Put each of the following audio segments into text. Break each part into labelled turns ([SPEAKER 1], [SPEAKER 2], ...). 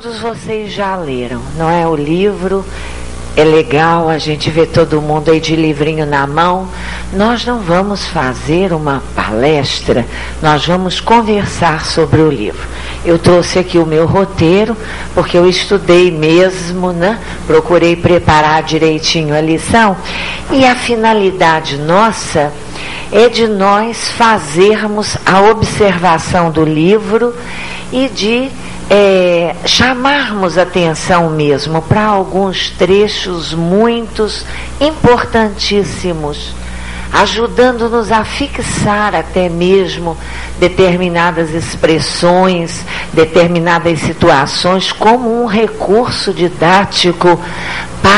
[SPEAKER 1] todos vocês já leram, não é? O livro é legal, a gente vê todo mundo aí de livrinho na mão. Nós não vamos fazer uma palestra, nós vamos conversar sobre o livro. Eu trouxe aqui o meu roteiro, porque eu estudei mesmo, né? Procurei preparar direitinho a lição. E a finalidade nossa é de nós fazermos a observação do livro e de é, chamarmos atenção mesmo para alguns trechos muitos importantíssimos, ajudando-nos a fixar até mesmo determinadas expressões, determinadas situações como um recurso didático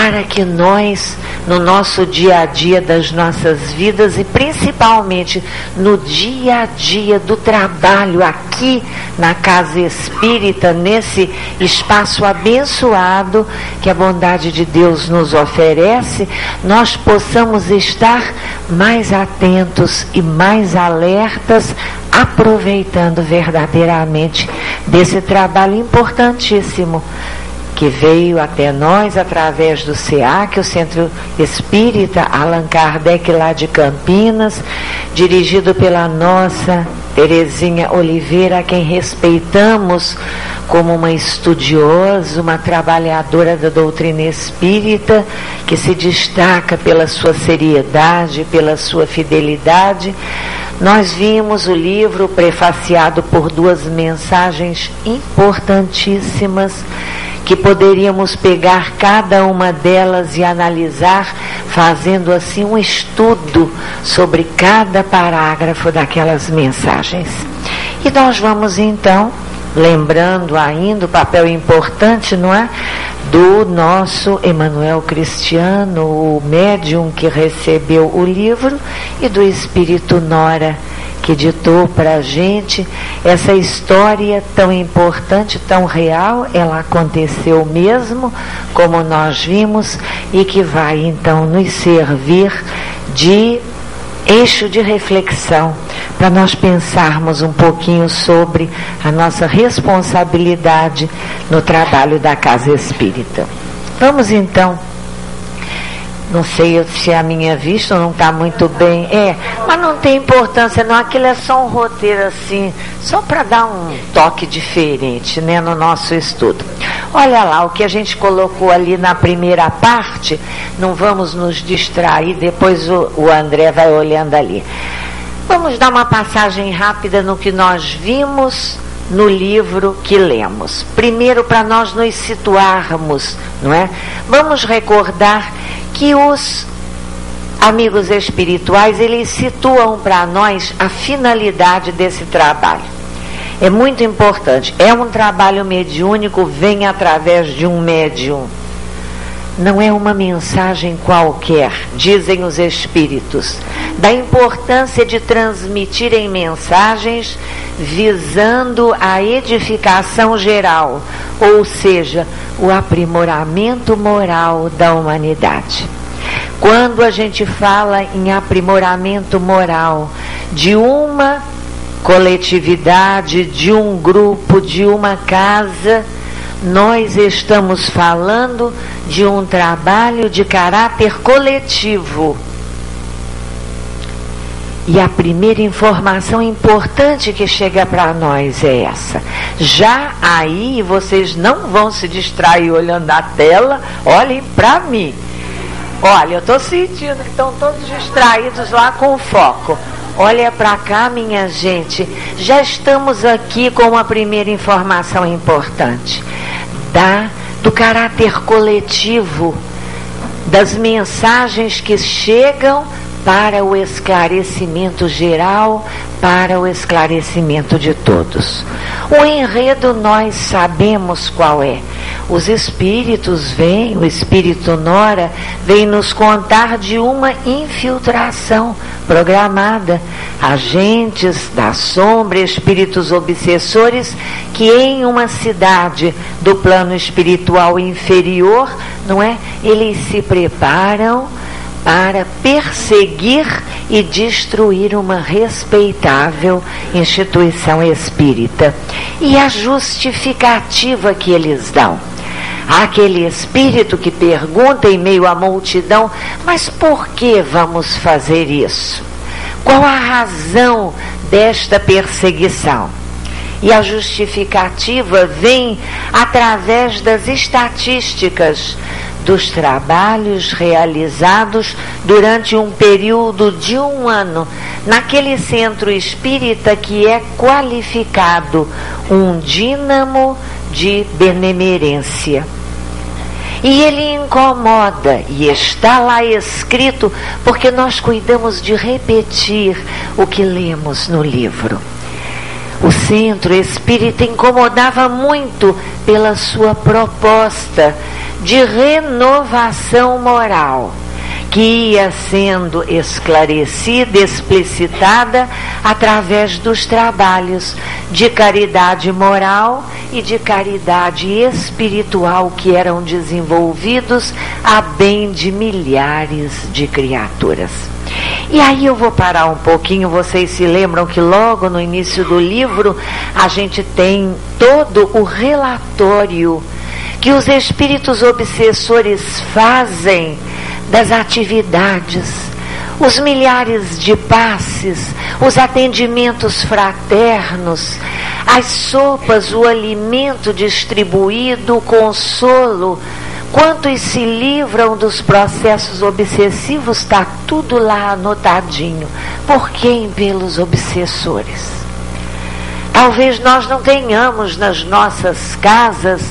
[SPEAKER 1] para que nós, no nosso dia a dia das nossas vidas e principalmente no dia a dia do trabalho aqui na casa espírita, nesse espaço abençoado que a bondade de Deus nos oferece, nós possamos estar mais atentos e mais alertas, aproveitando verdadeiramente desse trabalho importantíssimo que veio até nós através do SEAC, o Centro Espírita Allan Kardec lá de Campinas, dirigido pela nossa Terezinha Oliveira, a quem respeitamos como uma estudiosa, uma trabalhadora da doutrina espírita, que se destaca pela sua seriedade, pela sua fidelidade. Nós vimos o livro prefaciado por duas mensagens importantíssimas que poderíamos pegar cada uma delas e analisar, fazendo assim um estudo sobre cada parágrafo daquelas mensagens. E nós vamos então, lembrando ainda o papel importante, não é? Do nosso Emanuel Cristiano, o médium que recebeu o livro, e do Espírito Nora que ditou para a gente essa história tão importante, tão real, ela aconteceu mesmo, como nós vimos, e que vai então nos servir de eixo de reflexão para nós pensarmos um pouquinho sobre a nossa responsabilidade no trabalho da casa espírita. Vamos então não sei se a minha vista não está muito bem. É, mas não tem importância não. Aquilo é só um roteiro assim, só para dar um toque diferente né, no nosso estudo. Olha lá, o que a gente colocou ali na primeira parte, não vamos nos distrair, depois o, o André vai olhando ali. Vamos dar uma passagem rápida no que nós vimos no livro que lemos. Primeiro, para nós nos situarmos, não é? Vamos recordar que os amigos espirituais, eles situam para nós a finalidade desse trabalho. É muito importante. É um trabalho mediúnico, vem através de um médium não é uma mensagem qualquer, dizem os espíritos, da importância de transmitirem mensagens visando a edificação geral, ou seja, o aprimoramento moral da humanidade. Quando a gente fala em aprimoramento moral de uma coletividade, de um grupo, de uma casa, nós estamos falando de um trabalho de caráter coletivo. E a primeira informação importante que chega para nós é essa. Já aí vocês não vão se distrair olhando a tela, olhem para mim. Olha, eu estou sentindo que estão todos distraídos lá com o foco. Olha para cá, minha gente. Já estamos aqui com uma primeira informação importante da do caráter coletivo, das mensagens que chegam para o esclarecimento geral, para o esclarecimento de todos. O enredo nós sabemos qual é. Os espíritos vêm, o espírito Nora vem nos contar de uma infiltração programada. Agentes da sombra, espíritos obsessores que em uma cidade do plano espiritual inferior, não é? Eles se preparam para perseguir e destruir uma respeitável instituição espírita. E a justificativa que eles dão. Aquele espírito que pergunta em meio à multidão: mas por que vamos fazer isso? Qual a razão desta perseguição? E a justificativa vem através das estatísticas dos trabalhos realizados durante um período de um ano naquele centro espírita que é qualificado um dínamo de benemerência. E ele incomoda, e está lá escrito, porque nós cuidamos de repetir o que lemos no livro. O centro espírita incomodava muito pela sua proposta de renovação moral, que ia sendo esclarecida, explicitada através dos trabalhos de caridade moral e de caridade espiritual que eram desenvolvidos a bem de milhares de criaturas. E aí eu vou parar um pouquinho, vocês se lembram que logo no início do livro a gente tem todo o relatório que os espíritos obsessores fazem das atividades, os milhares de passes, os atendimentos fraternos, as sopas, o alimento distribuído, o consolo, quantos se livram dos processos obsessivos, está tudo lá anotadinho. Por quem? Pelos obsessores. Talvez nós não tenhamos nas nossas casas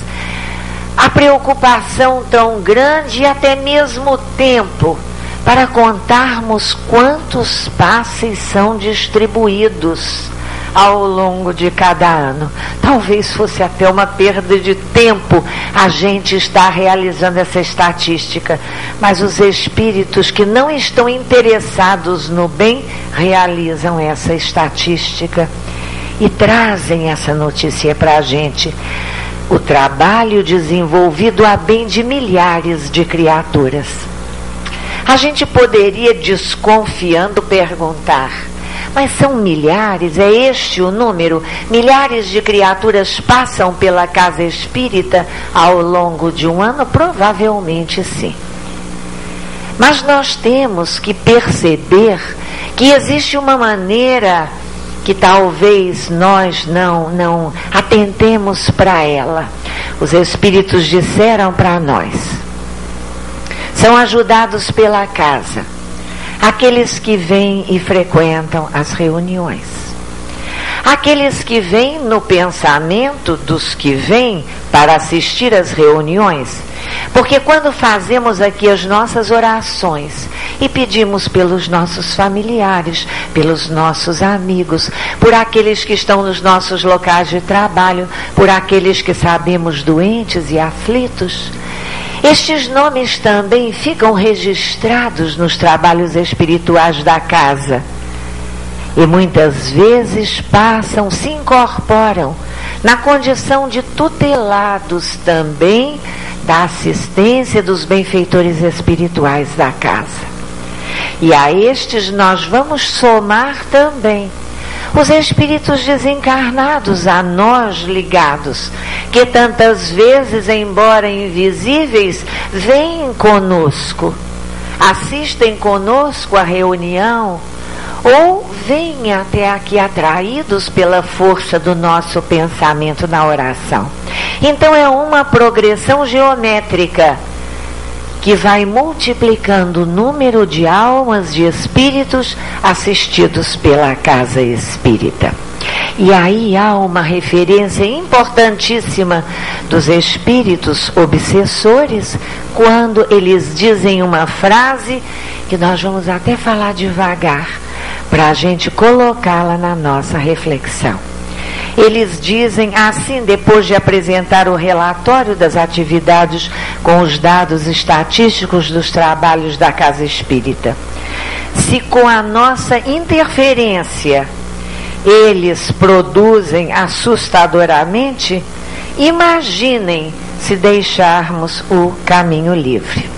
[SPEAKER 1] a preocupação tão grande e até mesmo tempo para contarmos quantos passes são distribuídos ao longo de cada ano. Talvez fosse até uma perda de tempo a gente estar realizando essa estatística, mas os espíritos que não estão interessados no bem realizam essa estatística e trazem essa notícia para a gente o trabalho desenvolvido a bem de milhares de criaturas. A gente poderia, desconfiando, perguntar: mas são milhares? É este o número? Milhares de criaturas passam pela casa espírita ao longo de um ano? Provavelmente sim. Mas nós temos que perceber que existe uma maneira que talvez nós não não atentemos para ela. Os espíritos disseram para nós. São ajudados pela casa aqueles que vêm e frequentam as reuniões. Aqueles que vêm no pensamento dos que vêm para assistir às reuniões porque quando fazemos aqui as nossas orações e pedimos pelos nossos familiares, pelos nossos amigos, por aqueles que estão nos nossos locais de trabalho, por aqueles que sabemos doentes e aflitos, estes nomes também ficam registrados nos trabalhos espirituais da casa. E muitas vezes passam, se incorporam na condição de tutelados também da assistência dos benfeitores espirituais da casa. E a estes nós vamos somar também os espíritos desencarnados a nós ligados, que tantas vezes, embora invisíveis, vêm conosco, assistem conosco à reunião, ou vêm até aqui atraídos pela força do nosso pensamento na oração. Então é uma progressão geométrica que vai multiplicando o número de almas, de espíritos assistidos pela casa espírita. E aí há uma referência importantíssima dos espíritos obsessores quando eles dizem uma frase que nós vamos até falar devagar para a gente colocá-la na nossa reflexão. Eles dizem assim, depois de apresentar o relatório das atividades com os dados estatísticos dos trabalhos da Casa Espírita. Se com a nossa interferência eles produzem assustadoramente, imaginem se deixarmos o caminho livre.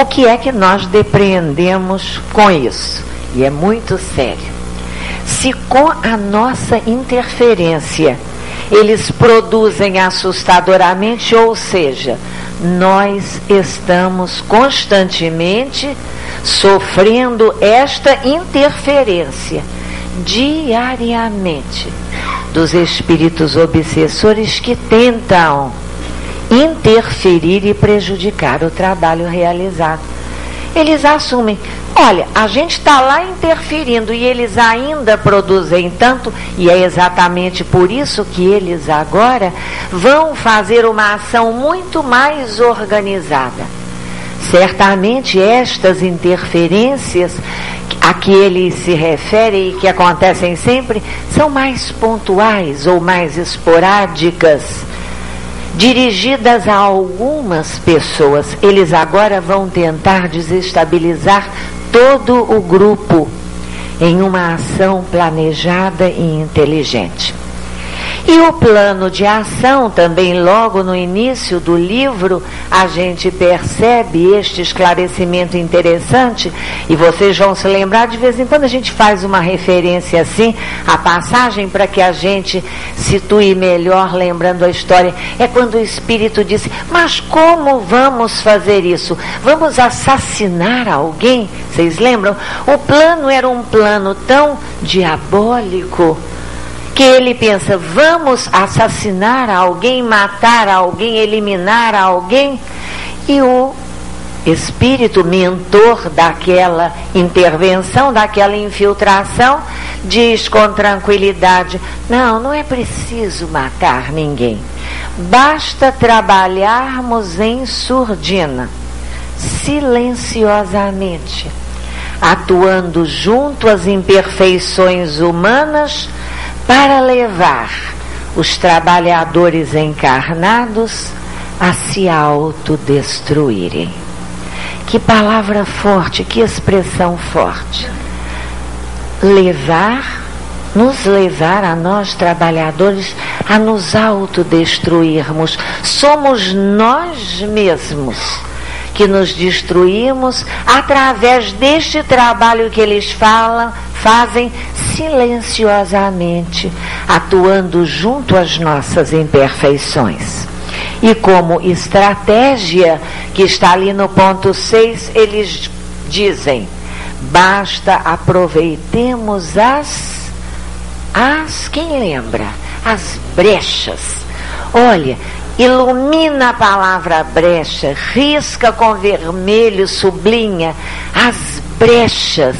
[SPEAKER 1] O que é que nós depreendemos com isso? E é muito sério. Se com a nossa interferência eles produzem assustadoramente, ou seja, nós estamos constantemente sofrendo esta interferência diariamente dos espíritos obsessores que tentam interferir e prejudicar o trabalho realizado. Eles assumem, olha, a gente está lá interferindo e eles ainda produzem tanto, e é exatamente por isso que eles agora vão fazer uma ação muito mais organizada. Certamente estas interferências a que ele se refere e que acontecem sempre são mais pontuais ou mais esporádicas dirigidas a algumas pessoas. Eles agora vão tentar desestabilizar todo o grupo em uma ação planejada e inteligente. E o plano de ação, também logo no início do livro, a gente percebe este esclarecimento interessante, e vocês vão se lembrar, de vez em quando a gente faz uma referência assim, a passagem para que a gente situe melhor, lembrando a história, é quando o Espírito disse: Mas como vamos fazer isso? Vamos assassinar alguém? Vocês lembram? O plano era um plano tão diabólico que ele pensa, vamos assassinar alguém, matar alguém, eliminar alguém, e o espírito mentor daquela intervenção, daquela infiltração, diz com tranquilidade: não, não é preciso matar ninguém. Basta trabalharmos em surdina, silenciosamente, atuando junto às imperfeições humanas para levar os trabalhadores encarnados a se autodestruírem. Que palavra forte, que expressão forte. Levar, nos levar a nós trabalhadores a nos autodestruirmos. Somos nós mesmos que nos destruímos através deste trabalho que eles falam, fazem silenciosamente, atuando junto às nossas imperfeições. E como estratégia, que está ali no ponto 6, eles dizem: basta aproveitemos as, as, quem lembra? As brechas. Olha, ilumina a palavra brecha, risca com vermelho, sublinha as brechas.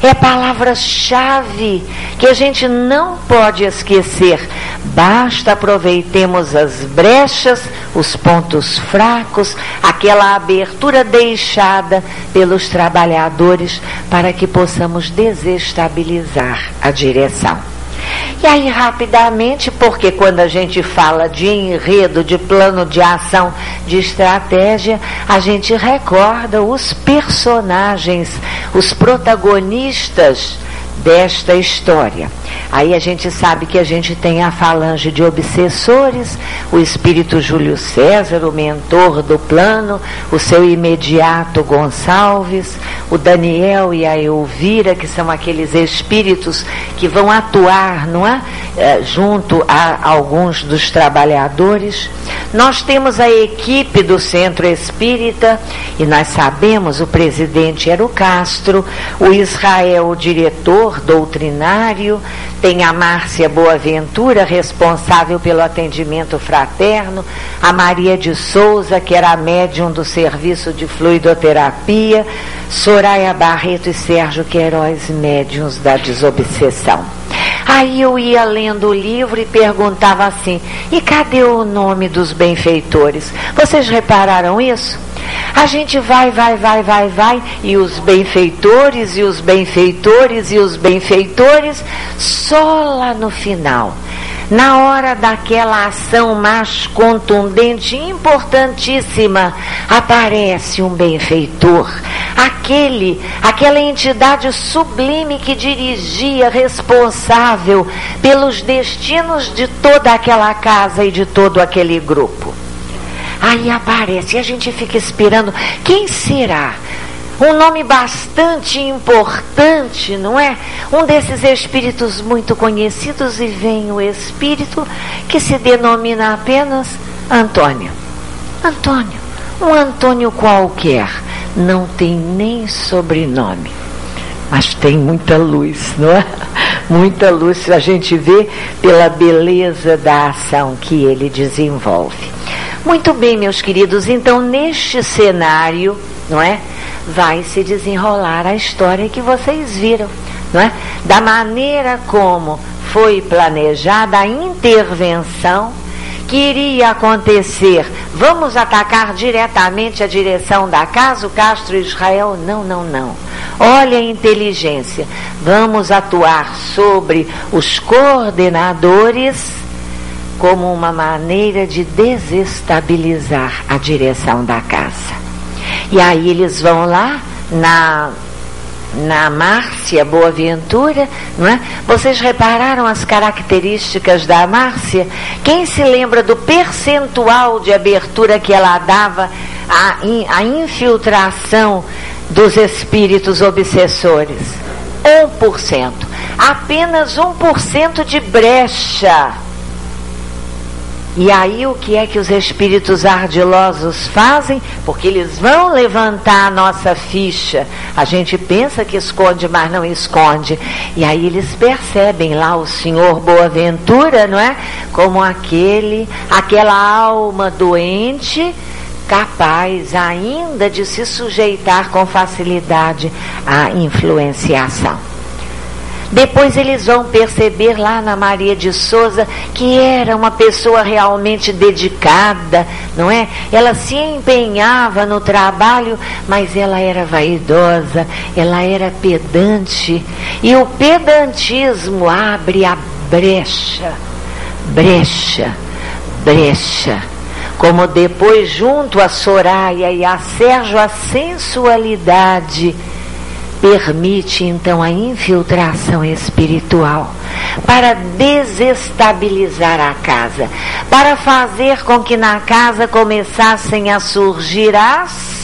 [SPEAKER 1] É palavra-chave que a gente não pode esquecer. Basta aproveitemos as brechas, os pontos fracos, aquela abertura deixada pelos trabalhadores para que possamos desestabilizar a direção. E aí, rapidamente, porque quando a gente fala de enredo, de plano de ação, de estratégia, a gente recorda os personagens, os protagonistas desta história. Aí a gente sabe que a gente tem a falange de obsessores, o espírito Júlio César, o mentor do plano, o seu imediato Gonçalves, o Daniel e a Elvira, que são aqueles espíritos que vão atuar, não é? é junto a alguns dos trabalhadores. Nós temos a equipe do Centro Espírita e nós sabemos o presidente era o Castro, o Israel, o diretor doutrinário, tem a Márcia Boaventura, responsável pelo atendimento fraterno, a Maria de Souza, que era a médium do serviço de fluidoterapia, Soraya Barreto e Sérgio Queiroz, médiums da desobsessão. Aí eu ia lendo o livro e perguntava assim: e cadê o nome dos benfeitores? Vocês repararam isso? A gente vai, vai, vai, vai, vai, e os benfeitores, e os benfeitores, e os benfeitores, só lá no final. Na hora daquela ação mais contundente, importantíssima, aparece um benfeitor, aquele, aquela entidade sublime que dirigia, responsável pelos destinos de toda aquela casa e de todo aquele grupo. Aí aparece e a gente fica esperando. Quem será? Um nome bastante importante, não é? Um desses espíritos muito conhecidos, e vem o espírito que se denomina apenas Antônio. Antônio. Um Antônio qualquer. Não tem nem sobrenome. Mas tem muita luz, não é? Muita luz a gente vê pela beleza da ação que ele desenvolve. Muito bem, meus queridos, então neste cenário, não é? Vai se desenrolar a história que vocês viram, não é? Da maneira como foi planejada a intervenção que iria acontecer. Vamos atacar diretamente a direção da casa, o Castro Israel? Não, não, não. Olha a inteligência. Vamos atuar sobre os coordenadores como uma maneira de desestabilizar a direção da casa. E aí eles vão lá na na Márcia Boaventura, não é? Vocês repararam as características da Márcia? Quem se lembra do percentual de abertura que ela dava à, à infiltração dos espíritos obsessores? 1%. Apenas 1% de brecha e aí o que é que os espíritos ardilosos fazem? Porque eles vão levantar a nossa ficha. A gente pensa que esconde, mas não esconde. E aí eles percebem lá o Senhor Boaventura, não é? Como aquele, aquela alma doente capaz ainda de se sujeitar com facilidade à influenciação. Depois eles vão perceber lá na Maria de Souza que era uma pessoa realmente dedicada, não é? Ela se empenhava no trabalho, mas ela era vaidosa, ela era pedante. E o pedantismo abre a brecha, brecha, brecha. Como depois, junto a Soraya e a Sérgio, a sensualidade permite então a infiltração espiritual para desestabilizar a casa, para fazer com que na casa começassem a surgir as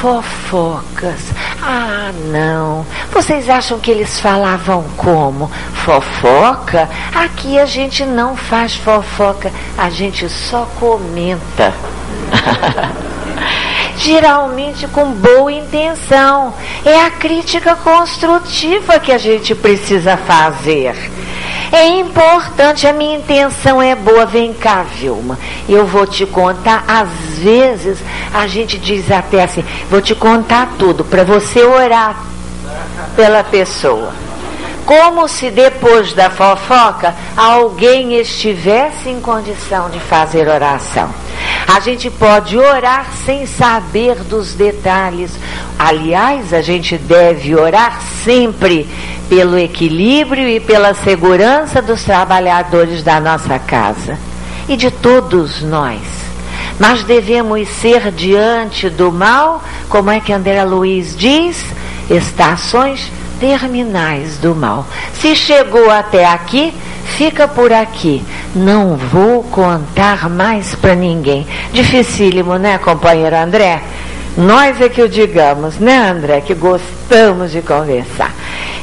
[SPEAKER 1] fofocas. Ah, não. Vocês acham que eles falavam como? Fofoca? Aqui a gente não faz fofoca, a gente só comenta. geralmente com boa intenção. É a crítica construtiva que a gente precisa fazer. É importante, a minha intenção é boa. Vem cá, Vilma, eu vou te contar. Às vezes a gente diz até assim: vou te contar tudo para você orar pela pessoa como se depois da fofoca alguém estivesse em condição de fazer oração. A gente pode orar sem saber dos detalhes. Aliás, a gente deve orar sempre pelo equilíbrio e pela segurança dos trabalhadores da nossa casa e de todos nós. Mas devemos ser diante do mal, como é que André Luiz diz, estações terminais do mal. Se chegou até aqui, fica por aqui. Não vou contar mais para ninguém. Dificílimo, né, companheiro André? Nós é que o digamos, né, André? Que gostamos de conversar.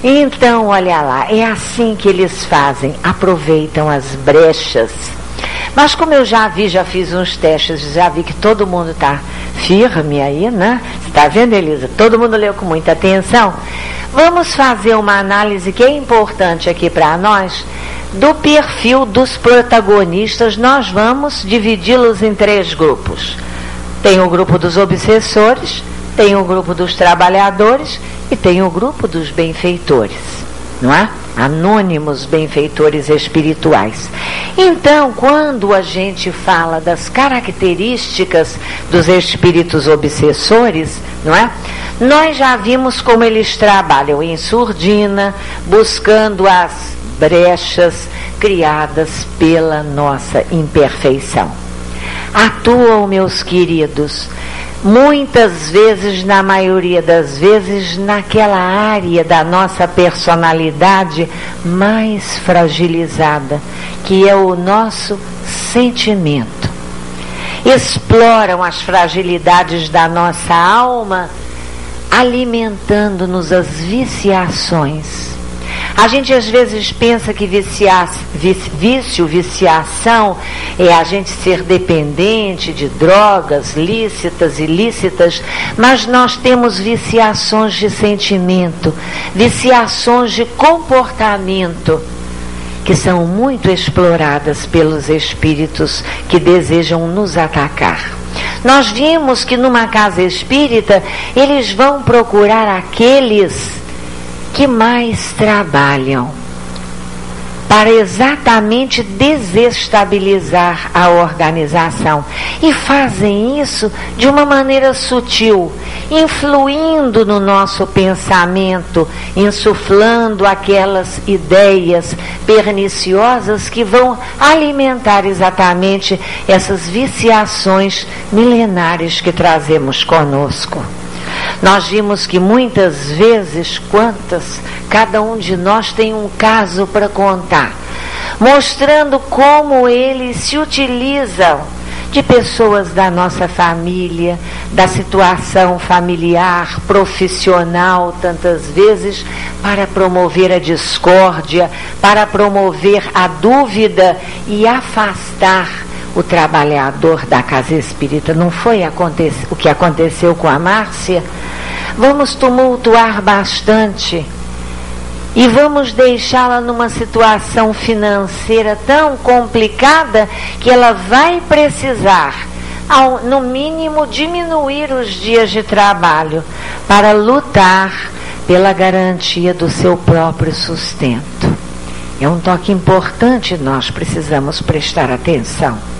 [SPEAKER 1] Então, olha lá, é assim que eles fazem, aproveitam as brechas. Mas como eu já vi, já fiz uns testes, já vi que todo mundo está firme aí, né? Está vendo, Elisa? Todo mundo leu com muita atenção. Vamos fazer uma análise que é importante aqui para nós do perfil dos protagonistas. Nós vamos dividi-los em três grupos. Tem o grupo dos obsessores, tem o grupo dos trabalhadores e tem o grupo dos benfeitores, não é? Anônimos benfeitores espirituais. Então, quando a gente fala das características dos espíritos obsessores, não é? Nós já vimos como eles trabalham em surdina, buscando as brechas criadas pela nossa imperfeição. Atuam, meus queridos, muitas vezes, na maioria das vezes, naquela área da nossa personalidade mais fragilizada, que é o nosso sentimento. exploram as fragilidades da nossa alma, alimentando-nos as viciações. A gente às vezes pensa que viciar, vício, viciação é a gente ser dependente de drogas lícitas, ilícitas, mas nós temos viciações de sentimento, viciações de comportamento que são muito exploradas pelos espíritos que desejam nos atacar. Nós vimos que numa casa espírita eles vão procurar aqueles que mais trabalham para exatamente desestabilizar a organização. E fazem isso de uma maneira sutil, influindo no nosso pensamento, insuflando aquelas ideias perniciosas que vão alimentar exatamente essas viciações milenares que trazemos conosco. Nós vimos que muitas vezes, quantas, cada um de nós tem um caso para contar, mostrando como eles se utilizam de pessoas da nossa família, da situação familiar, profissional, tantas vezes, para promover a discórdia, para promover a dúvida e afastar o trabalhador da casa espírita. Não foi o que aconteceu com a Márcia? Vamos tumultuar bastante e vamos deixá-la numa situação financeira tão complicada que ela vai precisar, ao, no mínimo, diminuir os dias de trabalho para lutar pela garantia do seu próprio sustento. É um toque importante, nós precisamos prestar atenção.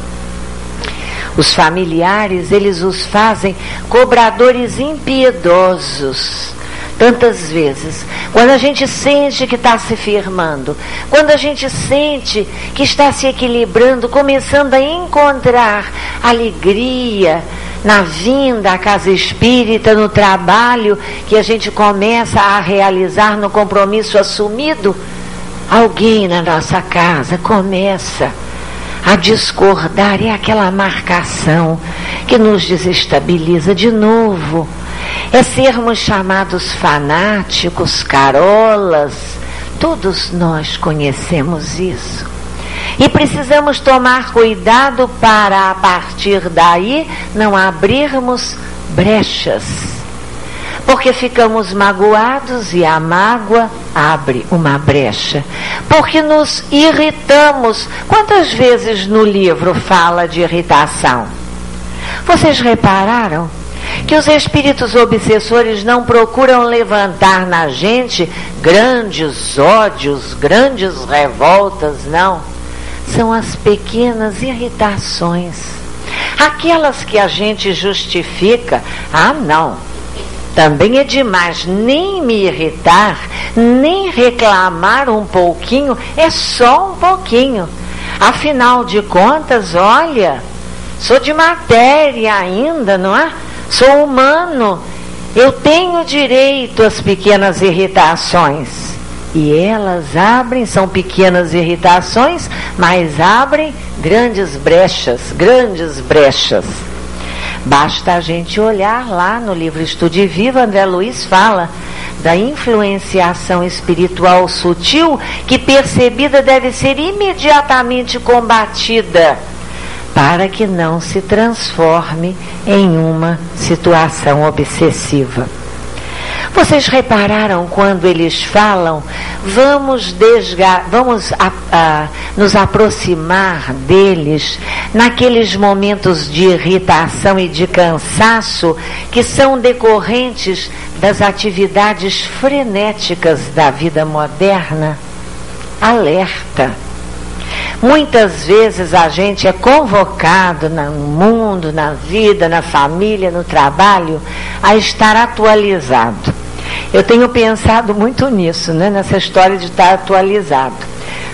[SPEAKER 1] Os familiares, eles os fazem cobradores impiedosos. Tantas vezes, quando a gente sente que está se firmando, quando a gente sente que está se equilibrando, começando a encontrar alegria na vinda à casa espírita, no trabalho que a gente começa a realizar no compromisso assumido, alguém na nossa casa começa a discordar é aquela marcação que nos desestabiliza de novo. É sermos chamados fanáticos, carolas. Todos nós conhecemos isso. E precisamos tomar cuidado para, a partir daí, não abrirmos brechas porque ficamos magoados e a mágoa abre uma brecha. Porque nos irritamos. Quantas vezes no livro fala de irritação? Vocês repararam que os espíritos obsessores não procuram levantar na gente grandes ódios, grandes revoltas, não. São as pequenas irritações. Aquelas que a gente justifica, ah, não, também é demais nem me irritar, nem reclamar um pouquinho, é só um pouquinho. Afinal de contas, olha, sou de matéria ainda, não é? Sou humano. Eu tenho direito às pequenas irritações. E elas abrem, são pequenas irritações, mas abrem grandes brechas, grandes brechas. Basta a gente olhar lá no livro Estude Viva, André Luiz fala da influenciação espiritual sutil que percebida deve ser imediatamente combatida para que não se transforme em uma situação obsessiva. Vocês repararam quando eles falam, vamos, desga vamos a, a, nos aproximar deles naqueles momentos de irritação e de cansaço que são decorrentes das atividades frenéticas da vida moderna? Alerta. Muitas vezes a gente é convocado no mundo, na vida, na família, no trabalho, a estar atualizado. Eu tenho pensado muito nisso, né? nessa história de estar atualizado.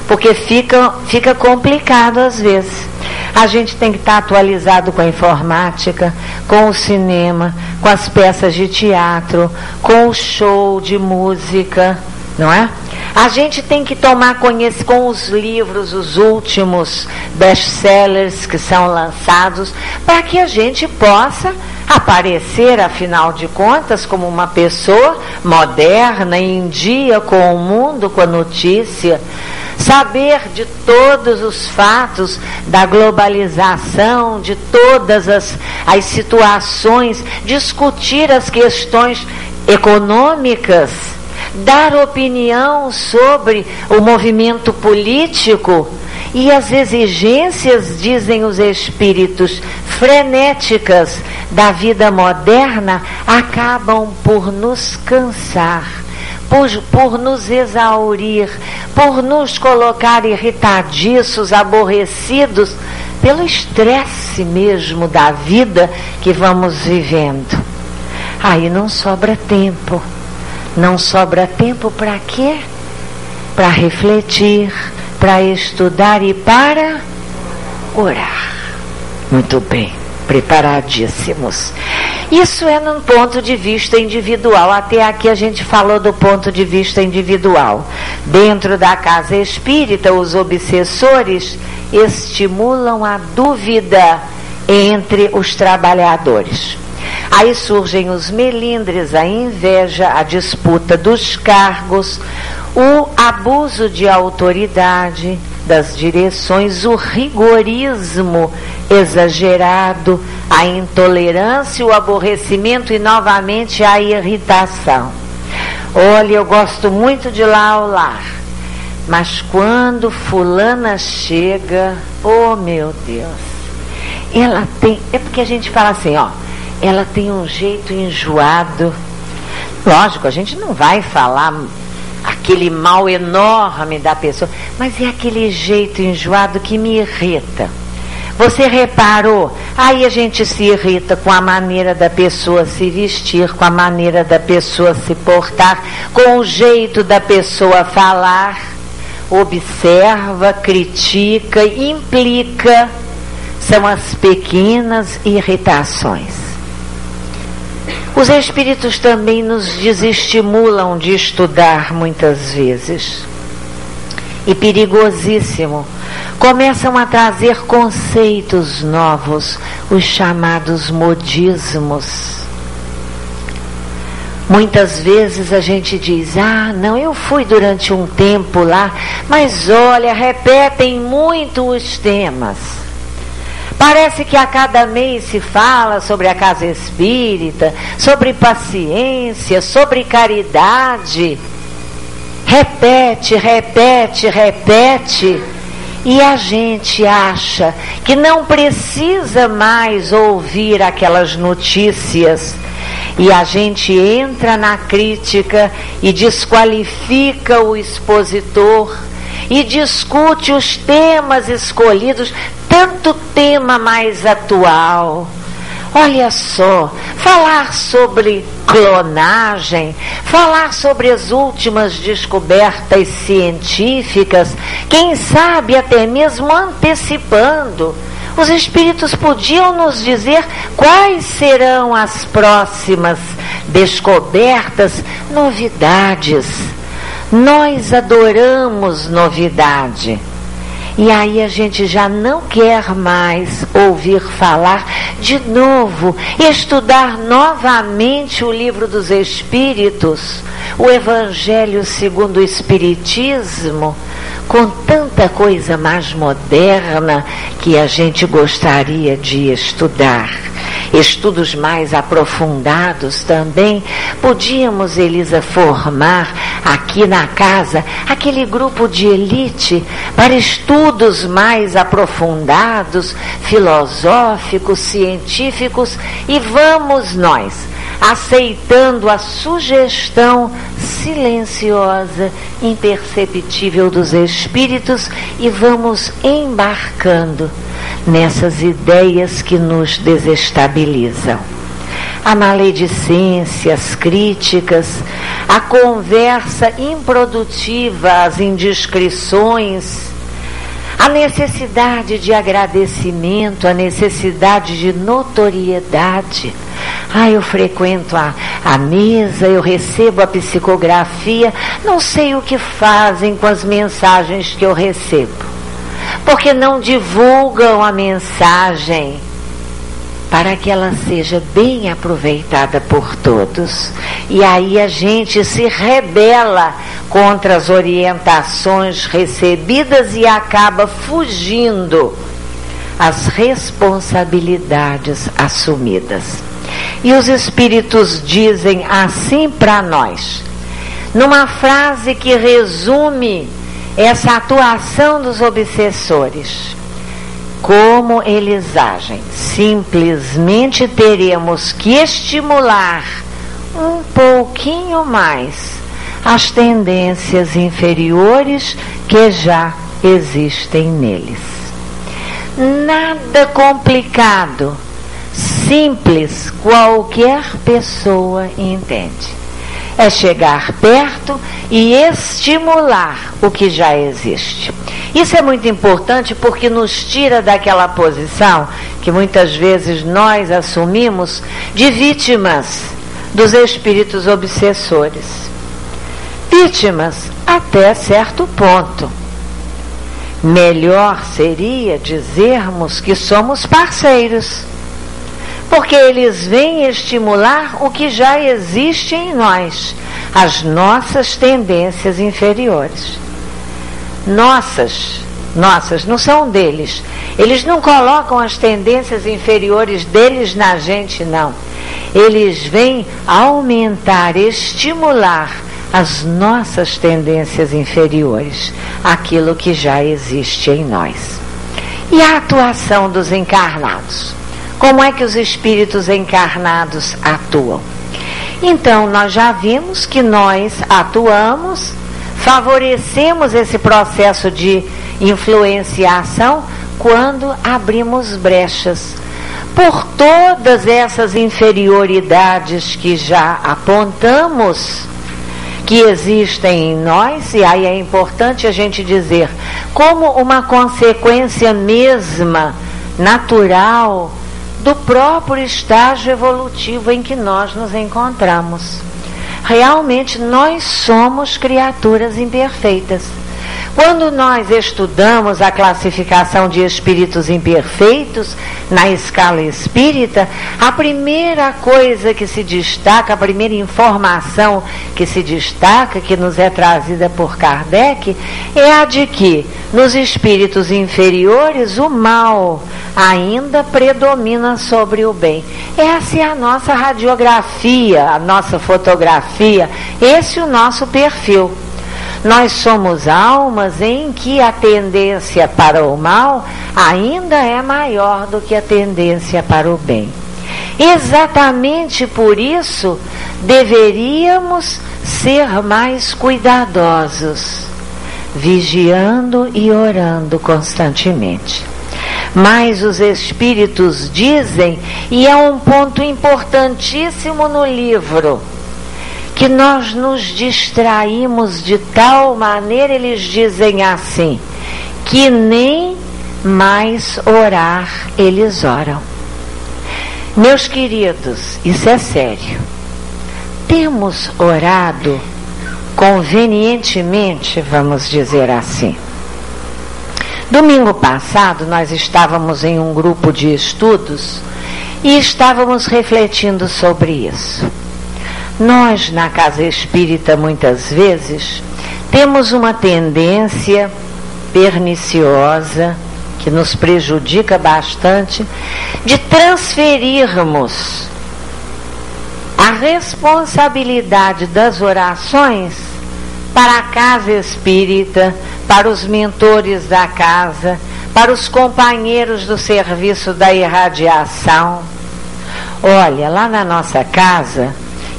[SPEAKER 1] Porque fica, fica complicado às vezes. A gente tem que estar atualizado com a informática, com o cinema, com as peças de teatro, com o show de música. não é? A gente tem que tomar conhecimento com os livros, os últimos best-sellers que são lançados, para que a gente possa aparecer, afinal de contas, como uma pessoa moderna, em dia com o mundo, com a notícia. Saber de todos os fatos da globalização, de todas as, as situações, discutir as questões econômicas dar opinião sobre o movimento político e as exigências, dizem os espíritos, frenéticas da vida moderna acabam por nos cansar. Por, por, nos exaurir, por nos colocar irritadiços, aborrecidos, pelo estresse mesmo da vida que vamos vivendo. Aí não sobra tempo não sobra tempo para quê? Para refletir, para estudar e para orar. Muito bem, preparadíssimos. Isso é num ponto de vista individual. Até aqui a gente falou do ponto de vista individual. Dentro da casa espírita, os obsessores estimulam a dúvida entre os trabalhadores. Aí surgem os melindres, a inveja, a disputa dos cargos, o abuso de autoridade das direções, o rigorismo exagerado, a intolerância, o aborrecimento e novamente a irritação. Olha, eu gosto muito de lá ao lar, mas quando fulana chega, oh meu Deus, ela tem. É porque a gente fala assim, ó ela tem um jeito enjoado. Lógico, a gente não vai falar aquele mal enorme da pessoa, mas é aquele jeito enjoado que me irrita. Você reparou? Aí a gente se irrita com a maneira da pessoa se vestir, com a maneira da pessoa se portar, com o jeito da pessoa falar. Observa, critica, implica. São as pequenas irritações. Os espíritos também nos desestimulam de estudar muitas vezes. E perigosíssimo, começam a trazer conceitos novos, os chamados modismos. Muitas vezes a gente diz: Ah, não, eu fui durante um tempo lá, mas olha, repetem muito os temas. Parece que a cada mês se fala sobre a casa espírita, sobre paciência, sobre caridade. Repete, repete, repete. E a gente acha que não precisa mais ouvir aquelas notícias. E a gente entra na crítica e desqualifica o expositor e discute os temas escolhidos tanto tema mais atual. Olha só, falar sobre clonagem, falar sobre as últimas descobertas científicas, quem sabe até mesmo antecipando. Os espíritos podiam nos dizer quais serão as próximas descobertas, novidades. Nós adoramos novidade. E aí a gente já não quer mais ouvir falar de novo, estudar novamente o livro dos Espíritos, o Evangelho segundo o Espiritismo, com tanta coisa mais moderna que a gente gostaria de estudar estudos mais aprofundados também, podíamos, Elisa, formar aqui na casa aquele grupo de elite para estudos mais aprofundados, filosóficos, científicos, e vamos nós aceitando a sugestão silenciosa, imperceptível dos espíritos e vamos embarcando nessas ideias que nos desestabilizam. A maledicência, as críticas, a conversa improdutiva, as indiscrições, a necessidade de agradecimento, a necessidade de notoriedade, Ah, eu frequento a, a mesa, eu recebo a psicografia, não sei o que fazem com as mensagens que eu recebo. Porque não divulgam a mensagem para que ela seja bem aproveitada por todos. E aí a gente se rebela contra as orientações recebidas e acaba fugindo as responsabilidades assumidas. E os espíritos dizem assim para nós, numa frase que resume essa atuação dos obsessores como eles agem. Simplesmente teremos que estimular um pouquinho mais as tendências inferiores que já existem neles. Nada complicado, simples, qualquer pessoa entende. É chegar perto e estimular o que já existe. Isso é muito importante porque nos tira daquela posição que muitas vezes nós assumimos de vítimas dos espíritos obsessores. Vítimas até certo ponto. Melhor seria dizermos que somos parceiros, porque eles vêm estimular o que já existe em nós, as nossas tendências inferiores nossas, nossas, não são deles. Eles não colocam as tendências inferiores deles na gente, não. Eles vêm aumentar, estimular as nossas tendências inferiores, aquilo que já existe em nós. E a atuação dos encarnados? Como é que os espíritos encarnados atuam? Então, nós já vimos que nós atuamos favorecemos esse processo de influenciação quando abrimos brechas. Por todas essas inferioridades que já apontamos, que existem em nós, e aí é importante a gente dizer, como uma consequência mesma, natural, do próprio estágio evolutivo em que nós nos encontramos realmente nós somos criaturas imperfeitas. Quando nós estudamos a classificação de espíritos imperfeitos na escala espírita, a primeira coisa que se destaca, a primeira informação que se destaca, que nos é trazida por Kardec, é a de que nos espíritos inferiores o mal ainda predomina sobre o bem. Essa é a nossa radiografia, a nossa fotografia, esse é o nosso perfil. Nós somos almas em que a tendência para o mal ainda é maior do que a tendência para o bem. Exatamente por isso deveríamos ser mais cuidadosos, vigiando e orando constantemente. Mas os espíritos dizem, e é um ponto importantíssimo no livro, que nós nos distraímos de tal maneira, eles dizem assim, que nem mais orar eles oram. Meus queridos, isso é sério. Temos orado convenientemente, vamos dizer assim. Domingo passado, nós estávamos em um grupo de estudos e estávamos refletindo sobre isso. Nós, na casa espírita, muitas vezes, temos uma tendência perniciosa, que nos prejudica bastante, de transferirmos a responsabilidade das orações para a casa espírita, para os mentores da casa, para os companheiros do serviço da irradiação. Olha, lá na nossa casa,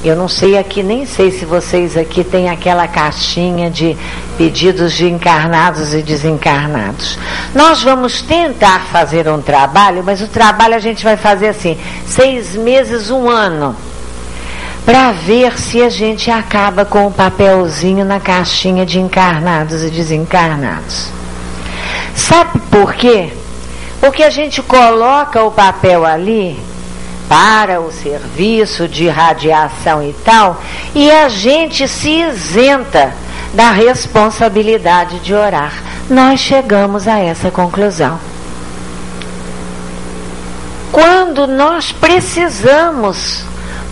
[SPEAKER 1] eu não sei aqui, nem sei se vocês aqui têm aquela caixinha de pedidos de encarnados e desencarnados. Nós vamos tentar fazer um trabalho, mas o trabalho a gente vai fazer assim, seis meses, um ano, para ver se a gente acaba com o papelzinho na caixinha de encarnados e desencarnados. Sabe por quê? Porque a gente coloca o papel ali para o serviço de radiação e tal, e a gente se isenta da responsabilidade de orar. Nós chegamos a essa conclusão. Quando nós precisamos,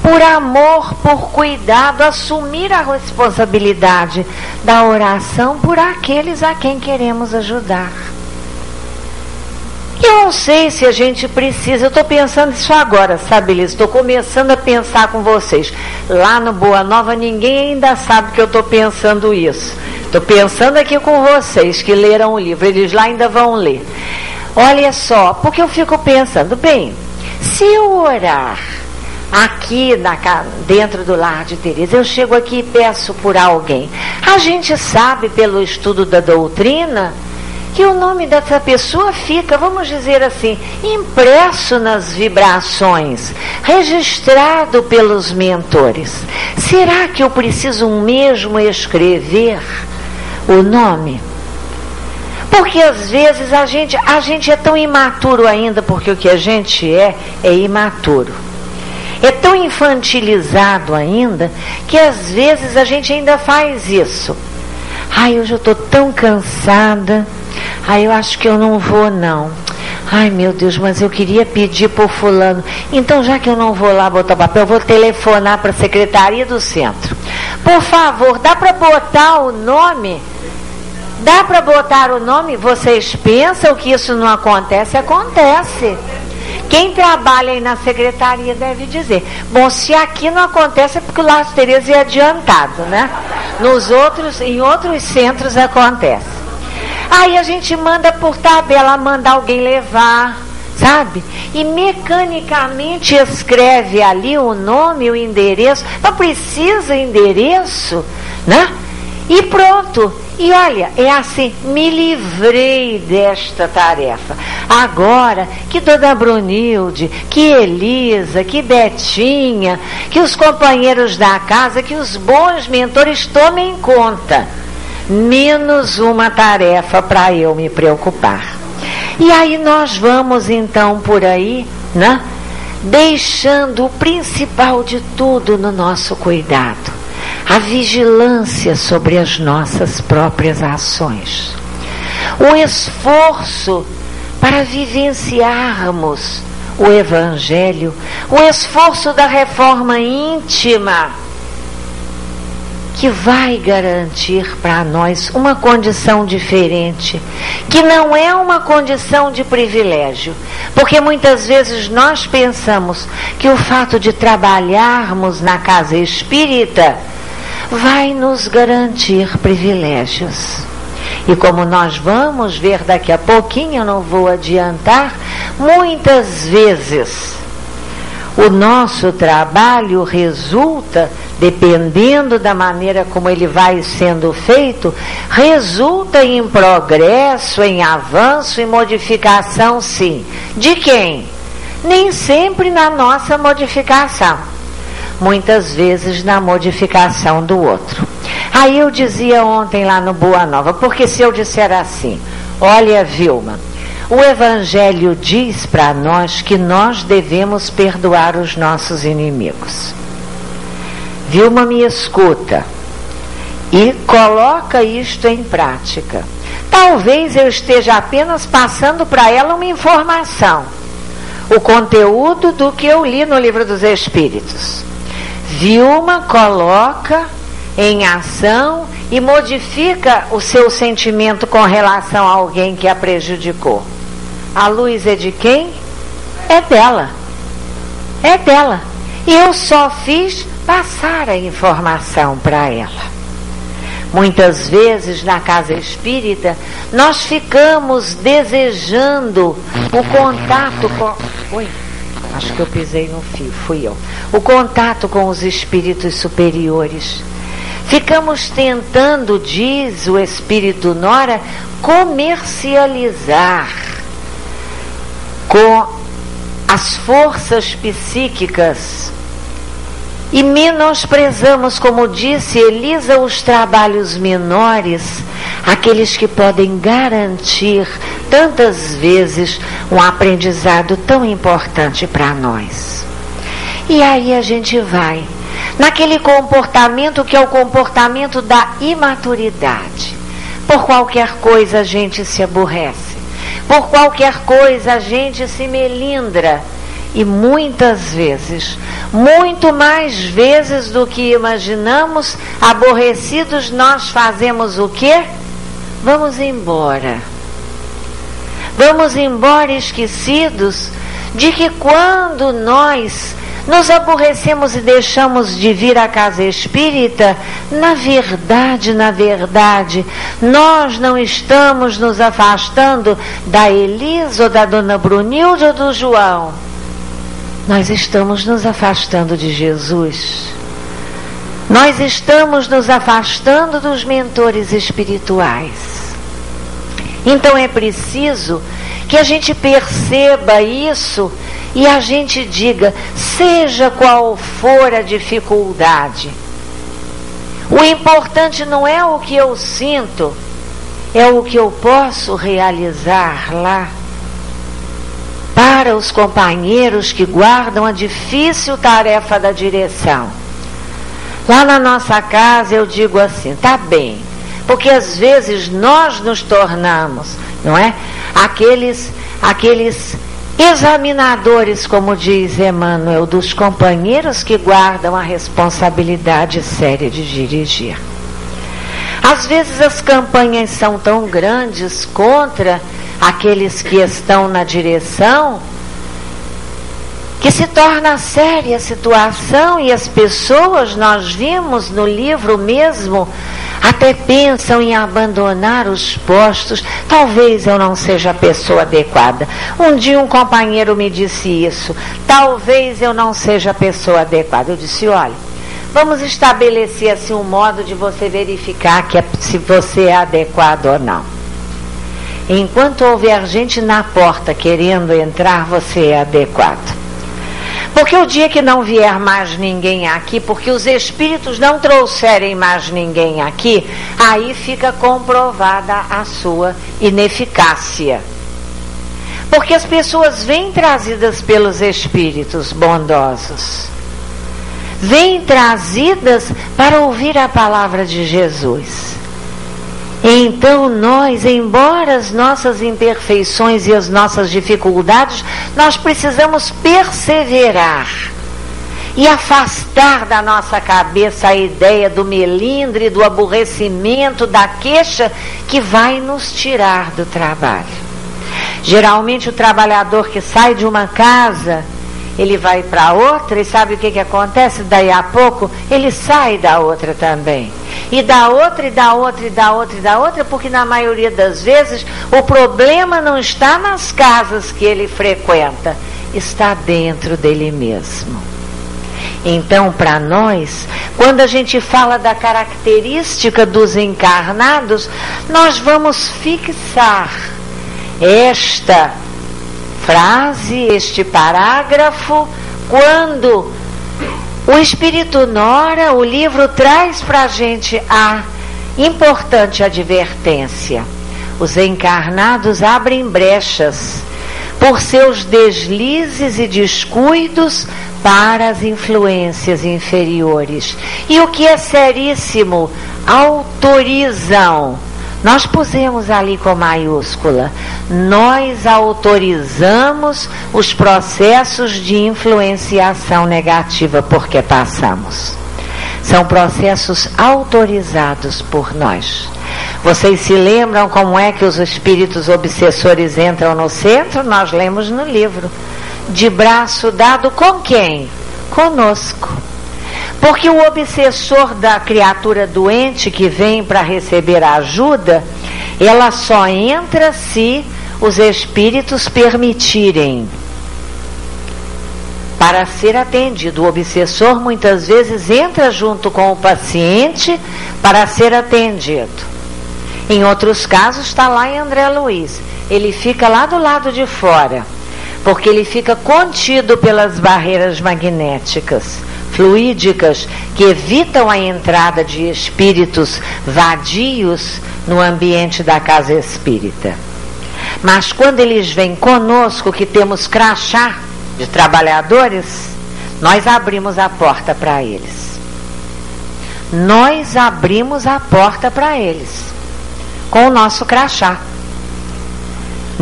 [SPEAKER 1] por amor, por cuidado, assumir a responsabilidade da oração por aqueles a quem queremos ajudar. Eu não sei se a gente precisa, eu estou pensando isso agora, sabe, Liz? Estou começando a pensar com vocês. Lá no Boa Nova ninguém ainda sabe que eu estou pensando isso. Estou pensando aqui com vocês que leram o livro, eles lá ainda vão ler. Olha só, porque eu fico pensando, bem, se eu orar aqui na, dentro do lar de Teresa, eu chego aqui e peço por alguém. A gente sabe pelo estudo da doutrina que o nome dessa pessoa fica, vamos dizer assim, impresso nas vibrações, registrado pelos mentores. Será que eu preciso mesmo escrever o nome? Porque às vezes a gente, a gente é tão imaturo ainda, porque o que a gente é é imaturo. É tão infantilizado ainda que às vezes a gente ainda faz isso. Ai, hoje eu estou tão cansada Aí eu acho que eu não vou não. Ai meu Deus, mas eu queria pedir por fulano. Então, já que eu não vou lá botar papel, eu vou telefonar para a secretaria do centro. Por favor, dá para botar o nome? Dá para botar o nome? Vocês pensam que isso não acontece? Acontece. Quem trabalha aí na secretaria deve dizer. Bom, se aqui não acontece é porque o Las Tereza é adiantado, né? Nos outros, em outros centros acontece. Aí a gente manda por tabela, manda alguém levar, sabe? E mecanicamente escreve ali o nome, o endereço. Não precisa endereço, né? E pronto. E olha, é assim, me livrei desta tarefa. Agora que Dona Brunilde, que Elisa, que Betinha, que os companheiros da casa, que os bons mentores tomem conta menos uma tarefa para eu me preocupar. E aí nós vamos então por aí, né? Deixando o principal de tudo no nosso cuidado, a vigilância sobre as nossas próprias ações. O esforço para vivenciarmos o Evangelho, o esforço da reforma íntima que vai garantir para nós uma condição diferente, que não é uma condição de privilégio, porque muitas vezes nós pensamos que o fato de trabalharmos na casa espírita vai nos garantir privilégios. E como nós vamos ver daqui a pouquinho, eu não vou adiantar, muitas vezes o nosso trabalho resulta, dependendo da maneira como ele vai sendo feito, resulta em progresso, em avanço e modificação, sim. De quem? Nem sempre na nossa modificação. Muitas vezes na modificação do outro. Aí eu dizia ontem lá no Boa Nova, porque se eu disser assim, olha, Vilma, o Evangelho diz para nós que nós devemos perdoar os nossos inimigos. Vilma me escuta e coloca isto em prática. Talvez eu esteja apenas passando para ela uma informação, o conteúdo do que eu li no livro dos Espíritos. Vilma coloca em ação e modifica o seu sentimento com relação a alguém que a prejudicou. A luz é de quem? É dela. É dela. E eu só fiz passar a informação para ela. Muitas vezes na casa espírita nós ficamos desejando o contato com. Oi, acho que eu pisei no fio, fui eu. O contato com os espíritos superiores. Ficamos tentando, diz o espírito Nora, comercializar com as forças psíquicas e menosprezamos, como disse Elisa, os trabalhos menores, aqueles que podem garantir tantas vezes um aprendizado tão importante para nós. E aí a gente vai naquele comportamento que é o comportamento da imaturidade. Por qualquer coisa a gente se aborrece, por qualquer coisa a gente se melindra. E muitas vezes, muito mais vezes do que imaginamos, aborrecidos, nós fazemos o quê? Vamos embora. Vamos embora esquecidos de que quando nós nos aborrecemos e deixamos de vir à casa espírita, na verdade, na verdade, nós não estamos nos afastando da Elisa ou da dona Brunilda ou do João. Nós estamos nos afastando de Jesus. Nós estamos nos afastando dos mentores espirituais. Então é preciso que a gente perceba isso e a gente diga, seja qual for a dificuldade, o importante não é o que eu sinto, é o que eu posso realizar lá. Para os companheiros que guardam a difícil tarefa da direção. Lá na nossa casa eu digo assim, tá bem, porque às vezes nós nos tornamos, não é? Aqueles, aqueles examinadores, como diz Emmanuel, dos companheiros que guardam a responsabilidade séria de dirigir. Às vezes as campanhas são tão grandes contra aqueles que estão na direção que se torna séria a situação e as pessoas, nós vimos no livro mesmo, até pensam em abandonar os postos. Talvez eu não seja a pessoa adequada. Um dia um companheiro me disse isso. Talvez eu não seja a pessoa adequada. Eu disse: olha, vamos estabelecer assim um modo de você verificar que é, se você é adequado ou não. Enquanto houver gente na porta querendo entrar, você é adequado. Porque o dia que não vier mais ninguém aqui, porque os espíritos não trouxerem mais ninguém aqui, aí fica comprovada a sua ineficácia. Porque as pessoas vêm trazidas pelos espíritos bondosos. Vêm trazidas para ouvir a palavra de Jesus. Então nós, embora as nossas imperfeições e as nossas dificuldades, nós precisamos perseverar e afastar da nossa cabeça a ideia do melindre, do aborrecimento, da queixa que vai nos tirar do trabalho. Geralmente o trabalhador que sai de uma casa ele vai para outra e sabe o que, que acontece? Daí a pouco ele sai da outra também. E da outra, e da outra, e da outra, e da outra, porque na maioria das vezes o problema não está nas casas que ele frequenta, está dentro dele mesmo. Então, para nós, quando a gente fala da característica dos encarnados, nós vamos fixar esta frase, este parágrafo, quando o Espírito Nora, o livro traz para a gente a importante advertência. Os encarnados abrem brechas por seus deslizes e descuidos para as influências inferiores. E o que é seríssimo, autorizam nós pusemos ali com maiúscula. Nós autorizamos os processos de influenciação negativa porque passamos. São processos autorizados por nós. Vocês se lembram como é que os espíritos obsessores entram no centro? Nós lemos no livro. De braço dado com quem? Conosco. Porque o obsessor da criatura doente que vem para receber ajuda, ela só entra se os espíritos permitirem. Para ser atendido, o obsessor muitas vezes entra junto com o paciente para ser atendido. Em outros casos, está lá em André Luiz. Ele fica lá do lado de fora, porque ele fica contido pelas barreiras magnéticas fluídicas que evitam a entrada de espíritos vadios no ambiente da casa espírita. Mas quando eles vêm conosco, que temos crachá de trabalhadores, Nós abrimos a porta para eles. Nós abrimos a porta para eles com o nosso crachá.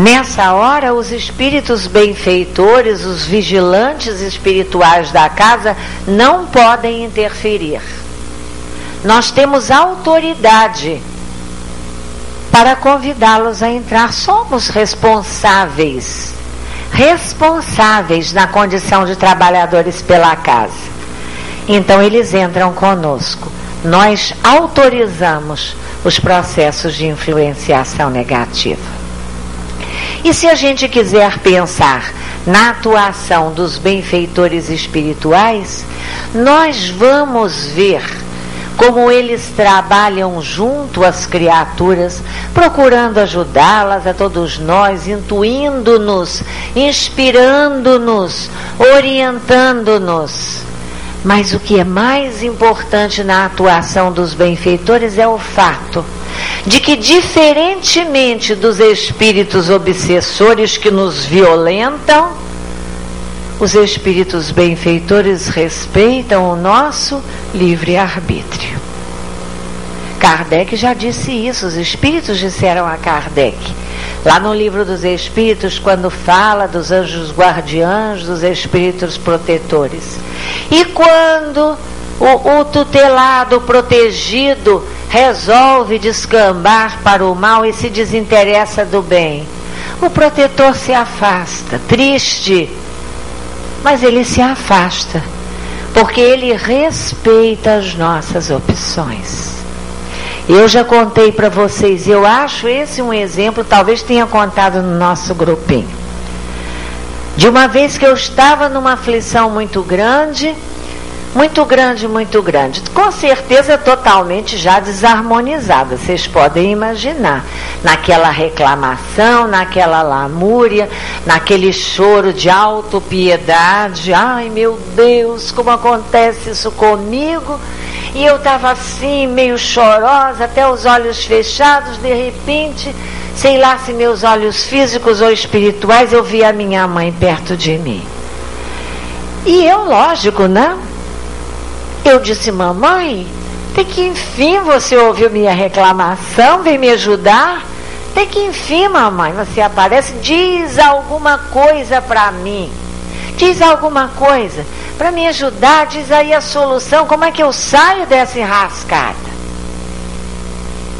[SPEAKER 1] Nessa hora, os espíritos benfeitores, os vigilantes espirituais da casa, não podem interferir. Nós temos autoridade para convidá-los a entrar. Somos responsáveis, responsáveis na condição de trabalhadores pela casa. Então eles entram conosco. Nós autorizamos os processos de influenciação negativa. E se a gente quiser pensar na atuação dos benfeitores espirituais, nós vamos ver como eles trabalham junto às criaturas, procurando ajudá-las, a todos nós, intuindo-nos, inspirando-nos, orientando-nos. Mas o que é mais importante na atuação dos benfeitores é o fato de que, diferentemente dos espíritos obsessores que nos violentam, os espíritos benfeitores respeitam o nosso livre-arbítrio. Kardec já disse isso, os espíritos disseram a Kardec. Lá no livro dos Espíritos, quando fala dos anjos guardiães, dos espíritos protetores. E quando o, o tutelado, protegido, resolve descambar para o mal e se desinteressa do bem, o protetor se afasta, triste, mas ele se afasta, porque ele respeita as nossas opções. Eu já contei para vocês, eu acho esse um exemplo, talvez tenha contado no nosso grupinho. De uma vez que eu estava numa aflição muito grande, muito grande, muito grande. Com certeza totalmente já desarmonizada, vocês podem imaginar. Naquela reclamação, naquela lamúria, naquele choro de autopiedade. Ai meu Deus, como acontece isso comigo? E eu estava assim, meio chorosa, até os olhos fechados, de repente, sei lá se meus olhos físicos ou espirituais, eu vi a minha mãe perto de mim. E eu, lógico, né? Eu disse, mamãe, tem que enfim você ouviu minha reclamação, vem me ajudar. Tem que enfim, mamãe, você aparece, diz alguma coisa para mim. Diz alguma coisa para me ajudar, diz aí a solução, como é que eu saio dessa enrascada?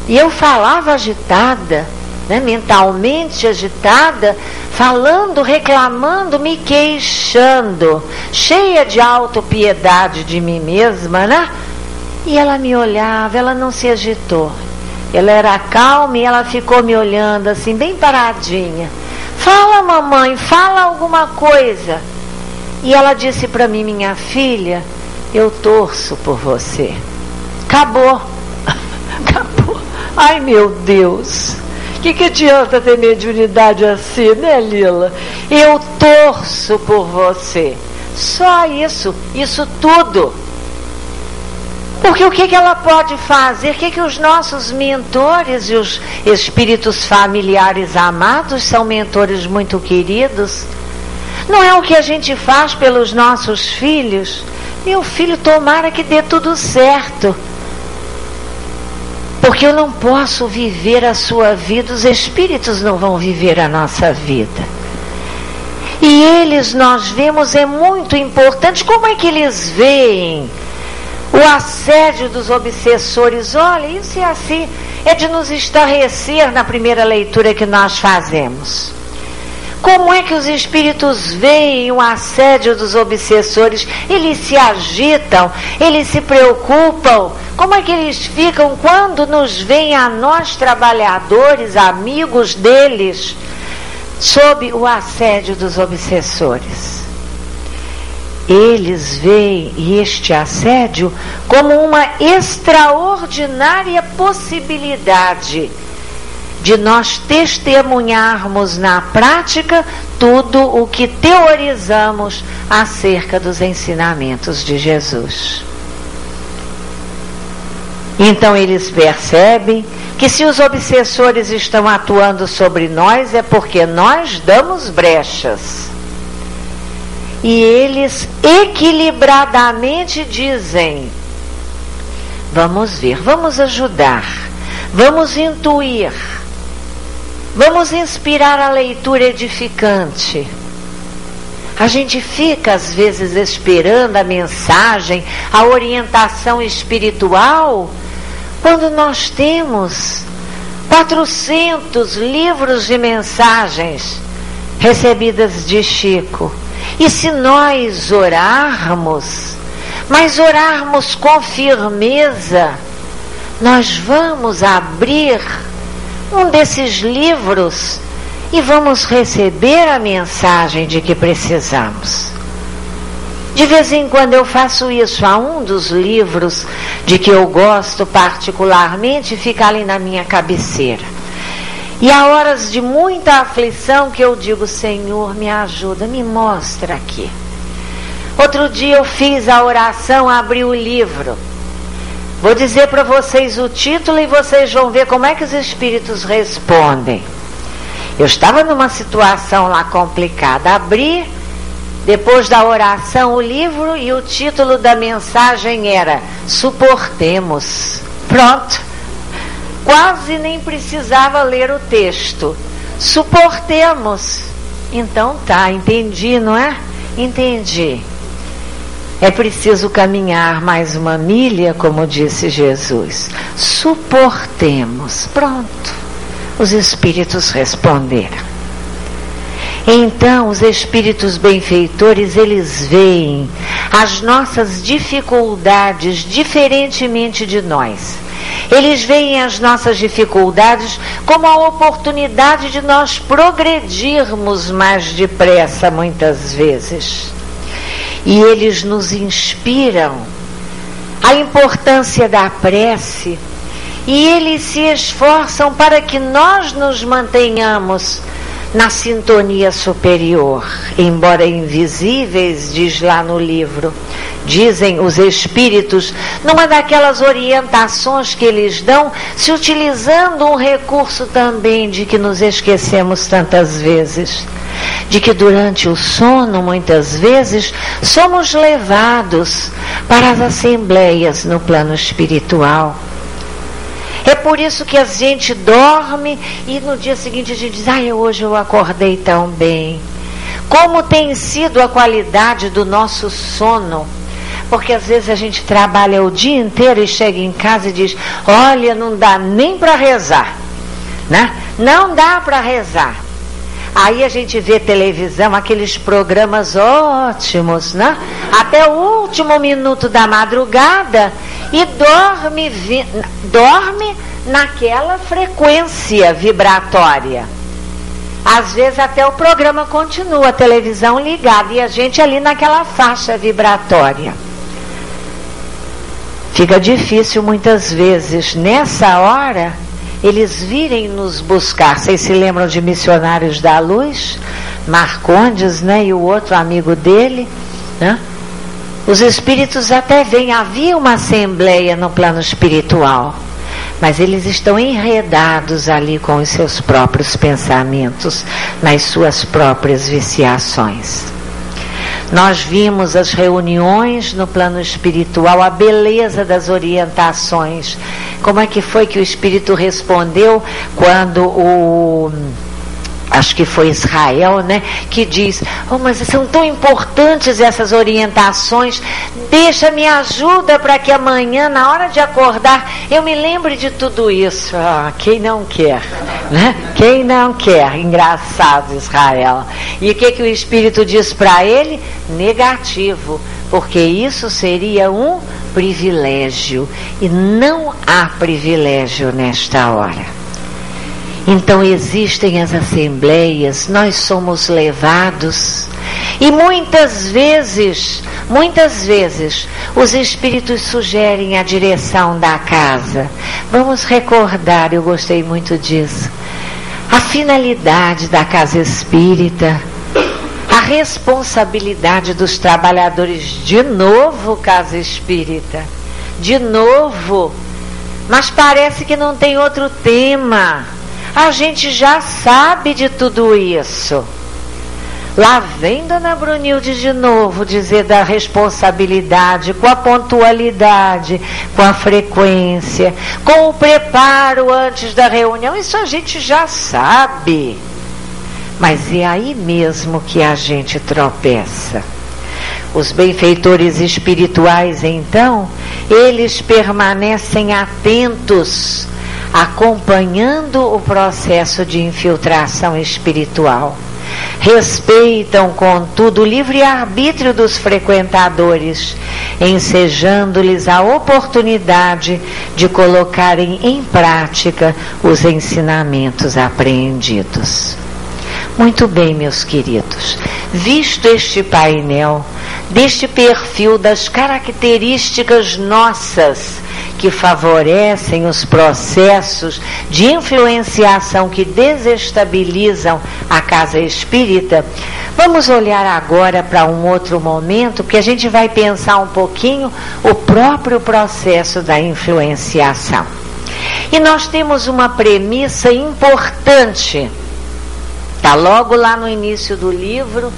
[SPEAKER 1] E eu falava agitada, né, mentalmente agitada, falando, reclamando, me queixando, cheia de autopiedade de mim mesma, né? E ela me olhava, ela não se agitou. Ela era calma e ela ficou me olhando assim, bem paradinha. Fala, mamãe, fala alguma coisa. E ela disse para mim, minha filha, eu torço por você. Acabou. Acabou. Ai, meu Deus. O que, que adianta ter mediunidade assim, né, Lila? Eu torço por você. Só isso, isso tudo. Porque o que, que ela pode fazer? O que, que os nossos mentores e os espíritos familiares amados são mentores muito queridos? Não é o que a gente faz pelos nossos filhos? Meu filho, tomara que dê tudo certo. Porque eu não posso viver a sua vida, os espíritos não vão viver a nossa vida. E eles, nós vemos, é muito importante. Como é que eles veem o assédio dos obsessores? Olha, isso é assim, é de nos estarrecer na primeira leitura que nós fazemos. Como é que os espíritos veem o assédio dos obsessores? Eles se agitam, eles se preocupam. Como é que eles ficam quando nos veem a nós, trabalhadores, amigos deles, sob o assédio dos obsessores? Eles veem este assédio como uma extraordinária possibilidade de nós testemunharmos na prática tudo o que teorizamos acerca dos ensinamentos de Jesus. Então eles percebem que se os obsessores estão atuando sobre nós é porque nós damos brechas. e eles equilibradamente dizem: Vamos ver, vamos ajudar, vamos intuir, vamos inspirar a leitura edificante. A gente fica às vezes esperando a mensagem, a orientação espiritual, quando nós temos 400 livros de mensagens recebidas de Chico. E se nós orarmos, mas orarmos com firmeza, nós vamos abrir um desses livros e vamos receber a mensagem de que precisamos. De vez em quando eu faço isso. Há um dos livros de que eu gosto particularmente, fica ali na minha cabeceira. E há horas de muita aflição que eu digo: Senhor, me ajuda, me mostra aqui. Outro dia eu fiz a oração, abri o livro. Vou dizer para vocês o título e vocês vão ver como é que os espíritos respondem. Eu estava numa situação lá complicada. Abri depois da oração, o livro e o título da mensagem era Suportemos. Pronto. Quase nem precisava ler o texto. Suportemos. Então tá, entendi, não é? Entendi. É preciso caminhar mais uma milha, como disse Jesus. Suportemos. Pronto. Os espíritos responderam. Então, os espíritos benfeitores, eles veem as nossas dificuldades diferentemente de nós. Eles veem as nossas dificuldades como a oportunidade de nós progredirmos mais depressa, muitas vezes. E eles nos inspiram a importância da prece. E eles se esforçam para que nós nos mantenhamos na sintonia superior, embora invisíveis, diz lá no livro. Dizem os espíritos, numa daquelas orientações que eles dão, se utilizando um recurso também de que nos esquecemos tantas vezes. De que durante o sono, muitas vezes, somos levados para as assembleias no plano espiritual é por isso que a gente dorme e no dia seguinte a gente diz: ai, hoje eu acordei tão bem. Como tem sido a qualidade do nosso sono? Porque às vezes a gente trabalha o dia inteiro e chega em casa e diz: olha, não dá nem para rezar. Né? Não dá para rezar. Aí a gente vê televisão, aqueles programas ótimos, né? Até o último minuto da madrugada e dorme, vi, dorme naquela frequência vibratória. Às vezes até o programa continua, a televisão ligada e a gente ali naquela faixa vibratória. Fica difícil muitas vezes nessa hora eles virem nos buscar. Vocês se lembram de Missionários da Luz? Marcondes, né? E o outro amigo dele, né? Os espíritos até vêm, havia uma assembleia no plano espiritual, mas eles estão enredados ali com os seus próprios pensamentos, nas suas próprias viciações. Nós vimos as reuniões no plano espiritual, a beleza das orientações. Como é que foi que o Espírito respondeu quando o acho que foi Israel, né, que diz: "Oh, mas são tão importantes essas orientações. Deixa me ajuda para que amanhã, na hora de acordar, eu me lembre de tudo isso". Ah, quem não quer, né? Quem não quer? Engraçado, Israel. E o que que o espírito diz para ele? Negativo, porque isso seria um privilégio e não há privilégio nesta hora. Então existem as assembleias, nós somos levados e muitas vezes, muitas vezes, os espíritos sugerem a direção da casa. Vamos recordar, eu gostei muito disso. A finalidade da casa espírita, responsabilidade dos trabalhadores, de novo, casa espírita, de novo. Mas parece que não tem outro tema a gente já sabe de tudo isso. Lá vem Dona Brunilde de novo dizer da responsabilidade, com a pontualidade, com a frequência, com o preparo antes da reunião. Isso a gente já sabe. Mas é aí mesmo que a gente tropeça. Os benfeitores espirituais, então, eles permanecem atentos, acompanhando o processo de infiltração espiritual. Respeitam, contudo, o livre-arbítrio dos frequentadores, ensejando-lhes a oportunidade de colocarem em prática os ensinamentos apreendidos. Muito bem, meus queridos. Visto este painel, deste perfil das características nossas que favorecem os processos de influenciação que desestabilizam a casa espírita, vamos olhar agora para um outro momento que a gente vai pensar um pouquinho o próprio processo da influenciação. E nós temos uma premissa importante Está logo lá no início do livro.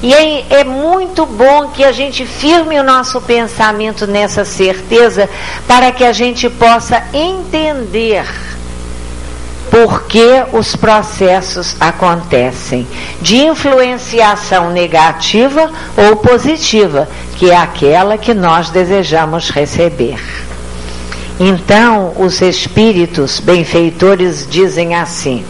[SPEAKER 1] E é, é, muito bom que a gente firme o nosso pensamento nessa certeza para que a gente possa entender por que os processos acontecem de influenciação negativa ou positiva, que é aquela que nós desejamos receber. Então, os espíritos benfeitores dizem assim: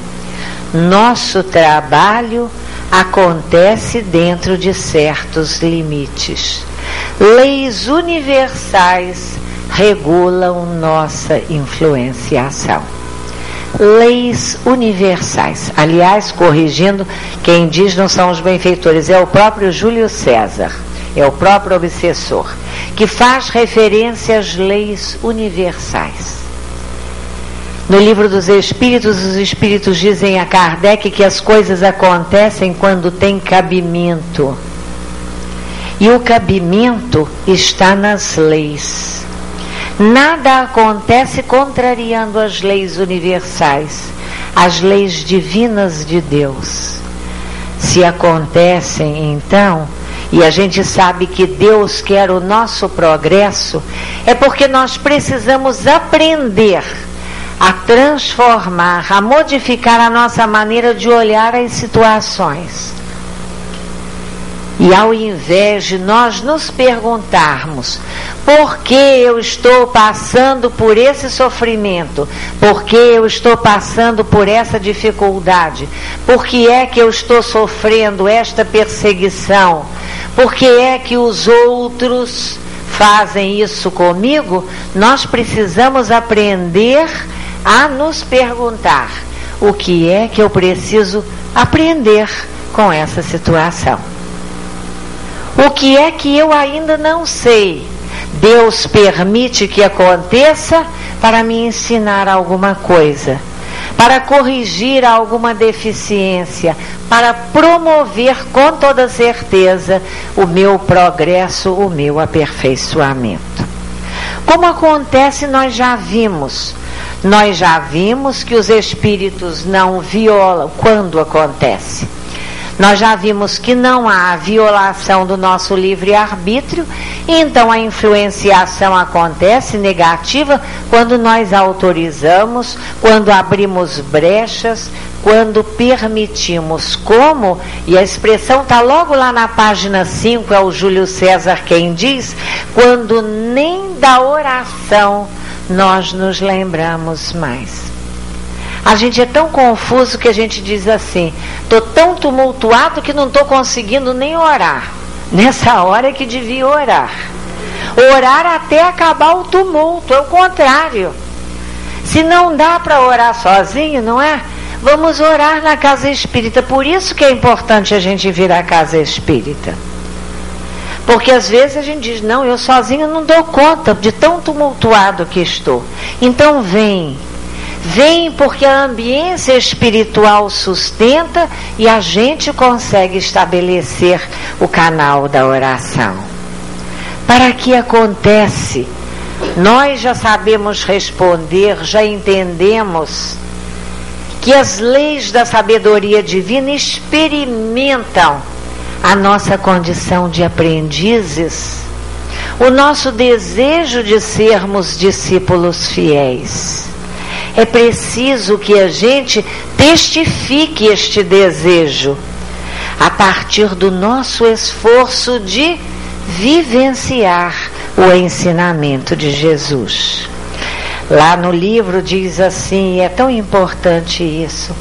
[SPEAKER 1] nosso trabalho acontece dentro de certos limites. Leis universais regulam nossa influenciação. Leis universais. Aliás, corrigindo, quem diz não são os benfeitores, é o próprio Júlio César, é o próprio obsessor, que faz referência às leis universais. No livro dos Espíritos, os Espíritos dizem a Kardec que as coisas acontecem quando tem cabimento. E o cabimento está nas leis. Nada acontece contrariando as leis universais, as leis divinas de Deus. Se acontecem, então, e a gente sabe que Deus quer o nosso progresso, é porque nós precisamos aprender a transformar, a modificar a nossa maneira de olhar as situações. E ao invés de nós nos perguntarmos por que eu estou passando por esse sofrimento, por que eu estou passando por essa dificuldade, por que é que eu estou sofrendo esta perseguição, por que é que os outros fazem isso comigo, nós precisamos aprender a nos perguntar o que é que eu preciso aprender com essa situação. O que é que eu ainda não sei? Deus permite que aconteça para me ensinar alguma coisa, para corrigir alguma deficiência, para promover com toda certeza o meu progresso, o meu aperfeiçoamento. Como acontece, nós já vimos nós já vimos que os espíritos não violam quando acontece. Nós já vimos que não há violação do nosso livre-arbítrio, então a influenciação acontece negativa quando nós autorizamos, quando abrimos brechas, quando permitimos. Como? E a expressão está logo lá na página 5, é o Júlio César quem diz, quando nem da oração nós nos lembramos mais. A gente é tão confuso que a gente diz assim: estou tão tumultuado que não estou conseguindo nem orar. Nessa hora é que devia orar. Orar até acabar o tumulto, é o contrário. Se não dá para orar sozinho, não é? Vamos orar na casa espírita. Por isso que é importante a gente vir à casa espírita. Porque às vezes a gente diz, não, eu sozinho não dou conta de tão tumultuado que estou. Então vem. Vem porque a ambiência espiritual sustenta e a gente consegue estabelecer o canal da oração. Para que acontece? Nós já sabemos responder, já entendemos que as leis da sabedoria divina experimentam a nossa condição de aprendizes, o nosso desejo de sermos discípulos fiéis. É preciso que a gente testifique este desejo a partir do nosso esforço de vivenciar o ensinamento de Jesus. Lá no livro diz assim, e é tão importante isso.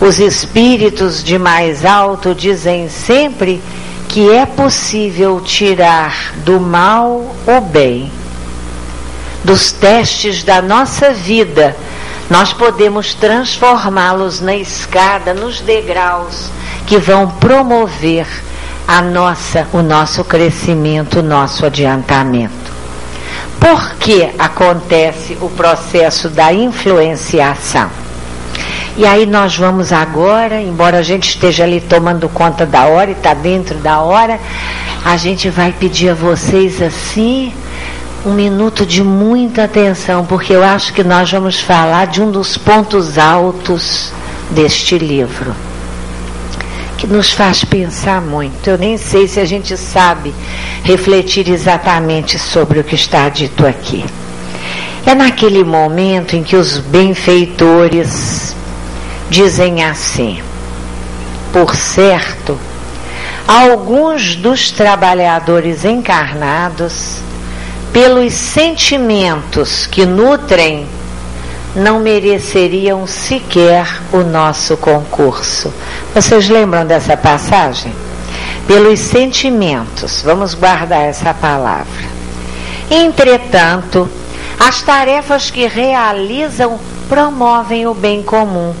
[SPEAKER 1] Os espíritos de mais alto dizem sempre que é possível tirar do mal o bem. Dos testes da nossa vida, nós podemos transformá-los na escada, nos degraus que vão promover a nossa, o nosso crescimento, o nosso adiantamento. Por que acontece o processo da influenciação? E aí nós vamos agora, embora a gente esteja ali tomando conta da hora e está dentro da hora, a gente vai pedir a vocês assim um minuto de muita atenção, porque eu acho que nós vamos falar de um dos pontos altos deste livro que nos faz pensar muito. Eu nem sei se a gente sabe refletir exatamente sobre o que está dito aqui. É naquele momento em que os benfeitores dizem assim: por certo, alguns dos trabalhadores encarnados, pelos sentimentos que nutrem não mereceriam sequer o nosso concurso. Vocês lembram dessa passagem? Pelos sentimentos, vamos guardar essa palavra. Entretanto, as tarefas que realizam promovem o bem comum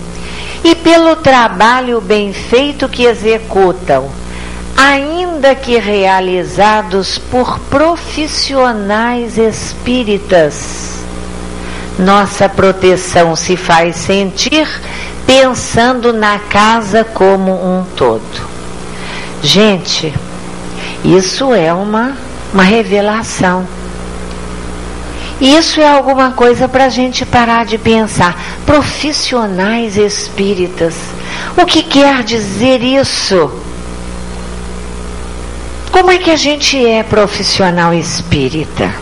[SPEAKER 1] e pelo trabalho bem feito que executam, ainda que realizados por profissionais espíritas nossa proteção se faz sentir pensando na casa como um todo. Gente, isso é uma, uma revelação. Isso é alguma coisa para a gente parar de pensar. Profissionais espíritas. O que quer dizer isso? Como é que a gente é profissional espírita?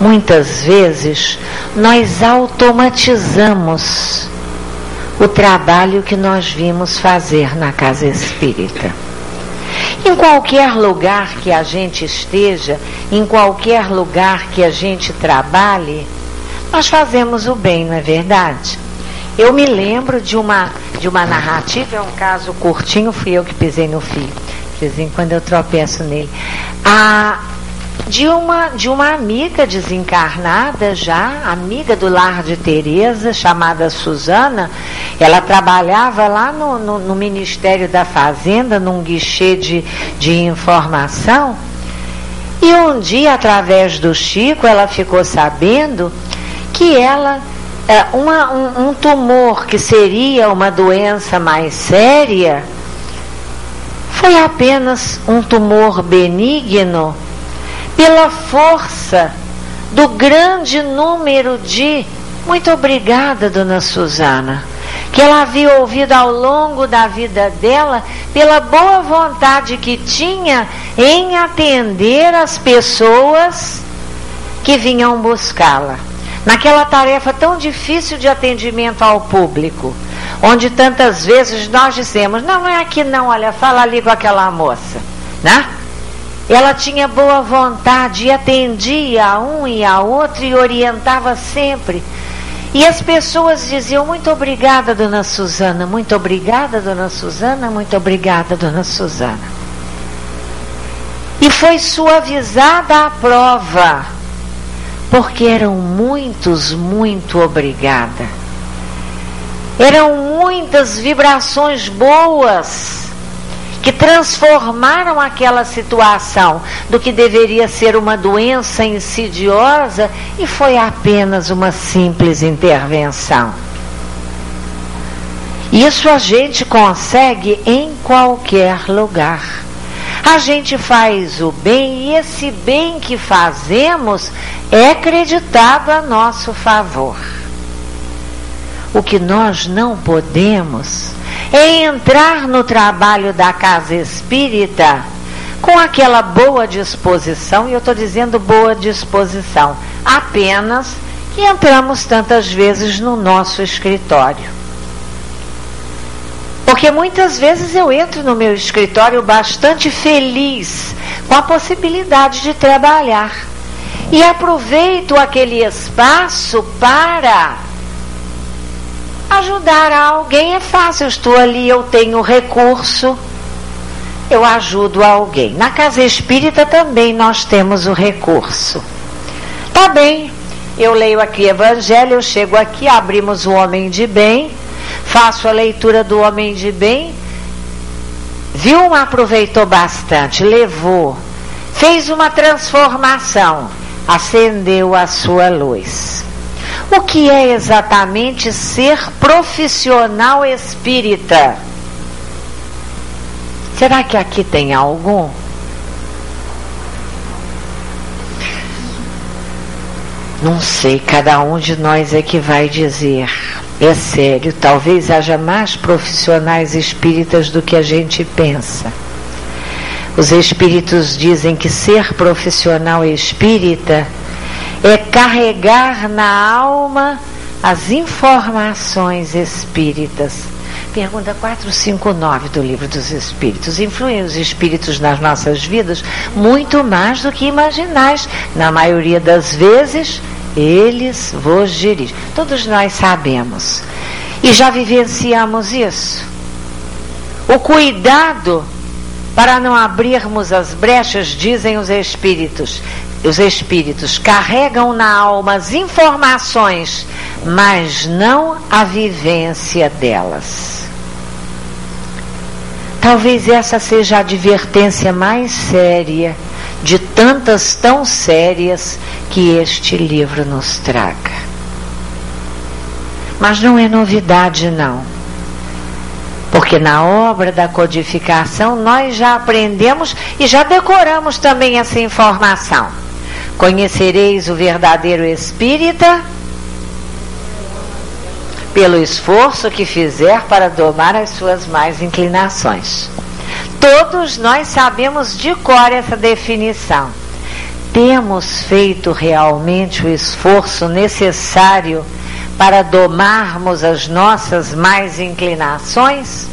[SPEAKER 1] muitas vezes nós automatizamos o trabalho que nós vimos fazer na casa espírita. Em qualquer lugar que a gente esteja, em qualquer lugar que a gente trabalhe, nós fazemos o bem, não é verdade? Eu me lembro de uma, de uma narrativa, é um caso curtinho, fui eu que pisei no fio. De vez em quando eu tropeço nele. A, de uma, de uma amiga desencarnada já, amiga do lar de Tereza, chamada Suzana. Ela trabalhava lá no, no, no Ministério da Fazenda, num guichê de, de informação. E um dia, através do Chico, ela ficou sabendo que ela, é, uma, um, um tumor que seria uma doença mais séria, foi apenas um tumor benigno pela força do grande número de. Muito obrigada, dona Suzana, que ela havia ouvido ao longo da vida dela, pela boa vontade que tinha em atender as pessoas que vinham buscá-la. Naquela tarefa tão difícil de atendimento ao público, onde tantas vezes nós dissemos: não, não é aqui não, olha, fala ali com aquela moça, né? Ela tinha boa vontade e atendia a um e a outro e orientava sempre. E as pessoas diziam: Muito obrigada, dona Suzana, muito obrigada, dona Suzana, muito obrigada, dona Suzana. E foi suavizada a prova, porque eram muitos, muito obrigada. Eram muitas vibrações boas que transformaram aquela situação do que deveria ser uma doença insidiosa e foi apenas uma simples intervenção. Isso a gente consegue em qualquer lugar. A gente faz o bem e esse bem que fazemos é acreditado a nosso favor. O que nós não podemos é entrar no trabalho da casa espírita com aquela boa disposição, e eu estou dizendo boa disposição, apenas que entramos tantas vezes no nosso escritório. Porque muitas vezes eu entro no meu escritório bastante feliz com a possibilidade de trabalhar. E aproveito aquele espaço para ajudar alguém. É fácil, eu estou ali, eu tenho recurso, eu ajudo alguém. Na casa espírita também nós temos o recurso. Tá bem, eu leio aqui Evangelho, eu chego aqui, abrimos o Homem de Bem, faço a leitura do Homem de Bem. Viu, aproveitou bastante, levou, fez uma transformação, acendeu a sua luz. O que é exatamente ser profissional espírita? Será que aqui tem algum? Não sei, cada um de nós é que vai dizer. É sério, talvez haja mais profissionais espíritas do que a gente pensa. Os espíritos dizem que ser profissional espírita é carregar na alma as informações espíritas Pergunta 459 do Livro dos Espíritos. Influem os espíritos nas nossas vidas muito mais do que imaginais. Na maioria das vezes, eles vos dirigem. Todos nós sabemos. E já vivenciamos isso. O cuidado para não abrirmos as brechas, dizem os espíritos. Os espíritos carregam na alma as informações, mas não a vivência delas. Talvez essa seja a advertência mais séria de tantas tão sérias que este livro nos traga. Mas não é novidade, não. Porque na obra da codificação nós já aprendemos e já decoramos também essa informação. Conhecereis o verdadeiro espírita pelo esforço que fizer para domar as suas mais inclinações. Todos nós sabemos de cor essa definição. Temos feito realmente o esforço necessário para domarmos as nossas mais inclinações?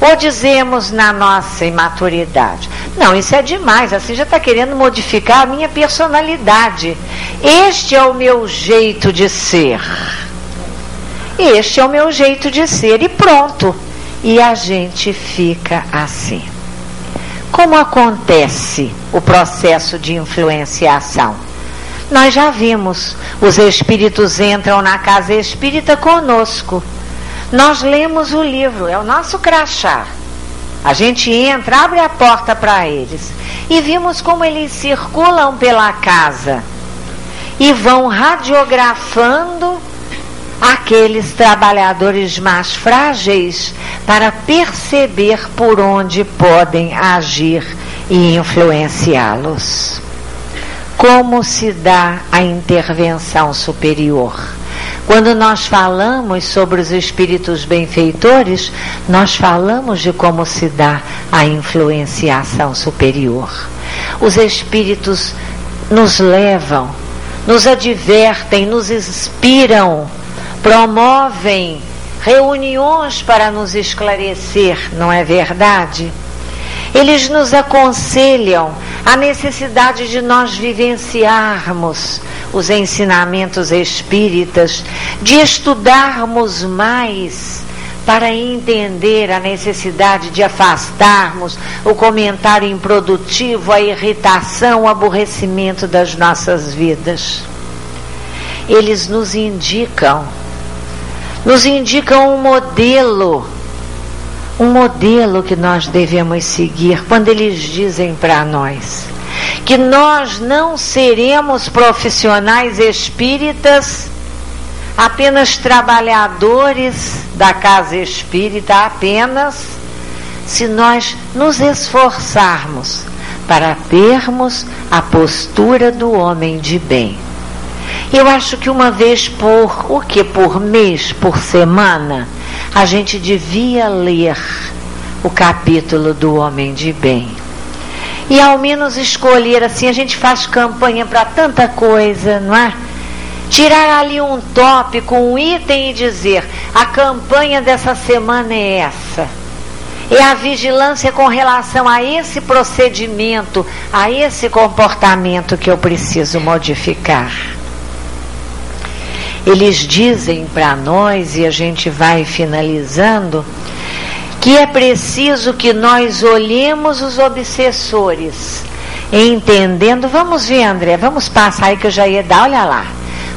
[SPEAKER 1] Ou dizemos na nossa imaturidade: não, isso é demais, assim já está querendo modificar a minha personalidade. Este é o meu jeito de ser. Este é o meu jeito de ser e pronto. E a gente fica assim. Como acontece o processo de influenciação? Nós já vimos, os espíritos entram na casa espírita conosco. Nós lemos o livro, é o nosso crachá. A gente entra, abre a porta para eles e vimos como eles circulam pela casa e vão radiografando aqueles trabalhadores mais frágeis para perceber por onde podem agir e influenciá-los. Como se dá a intervenção superior? Quando nós falamos sobre os espíritos benfeitores, nós falamos de como se dá a influenciação superior. Os espíritos nos levam, nos advertem, nos inspiram promovem reuniões para nos esclarecer, não é verdade? Eles nos aconselham a necessidade de nós vivenciarmos os ensinamentos espíritas, de estudarmos mais para entender a necessidade de afastarmos o comentário improdutivo, a irritação, o aborrecimento das nossas vidas. Eles nos indicam nos indicam um modelo, um modelo que nós devemos seguir quando eles dizem para nós que nós não seremos profissionais espíritas, apenas trabalhadores da casa espírita, apenas se nós nos esforçarmos para termos a postura do homem de bem Eu acho que uma vez por, o que? Por mês, por semana, a gente devia ler o capítulo do Homem de Bem. E ao menos escolher assim, a gente faz campanha para tanta coisa, não é? Tirar ali um tópico, um item e dizer: a campanha dessa semana é essa. É a vigilância com relação a esse procedimento, a esse comportamento que eu preciso modificar. Eles dizem para nós, e a gente vai finalizando, que é preciso que nós olhemos os obsessores, entendendo. Vamos ver, André, vamos passar aí que eu já ia dar, olha lá.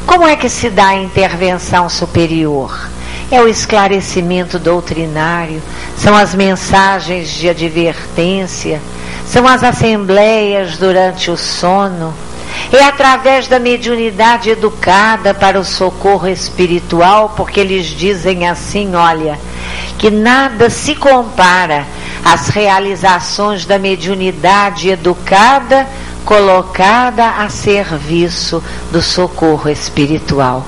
[SPEAKER 1] Como é que se dá a intervenção superior? É o esclarecimento doutrinário, são as mensagens de advertência, são as assembleias durante o sono é através da mediunidade educada para o socorro espiritual, porque eles dizem assim: olha, que nada se compara às realizações da mediunidade educada colocada a serviço do socorro espiritual.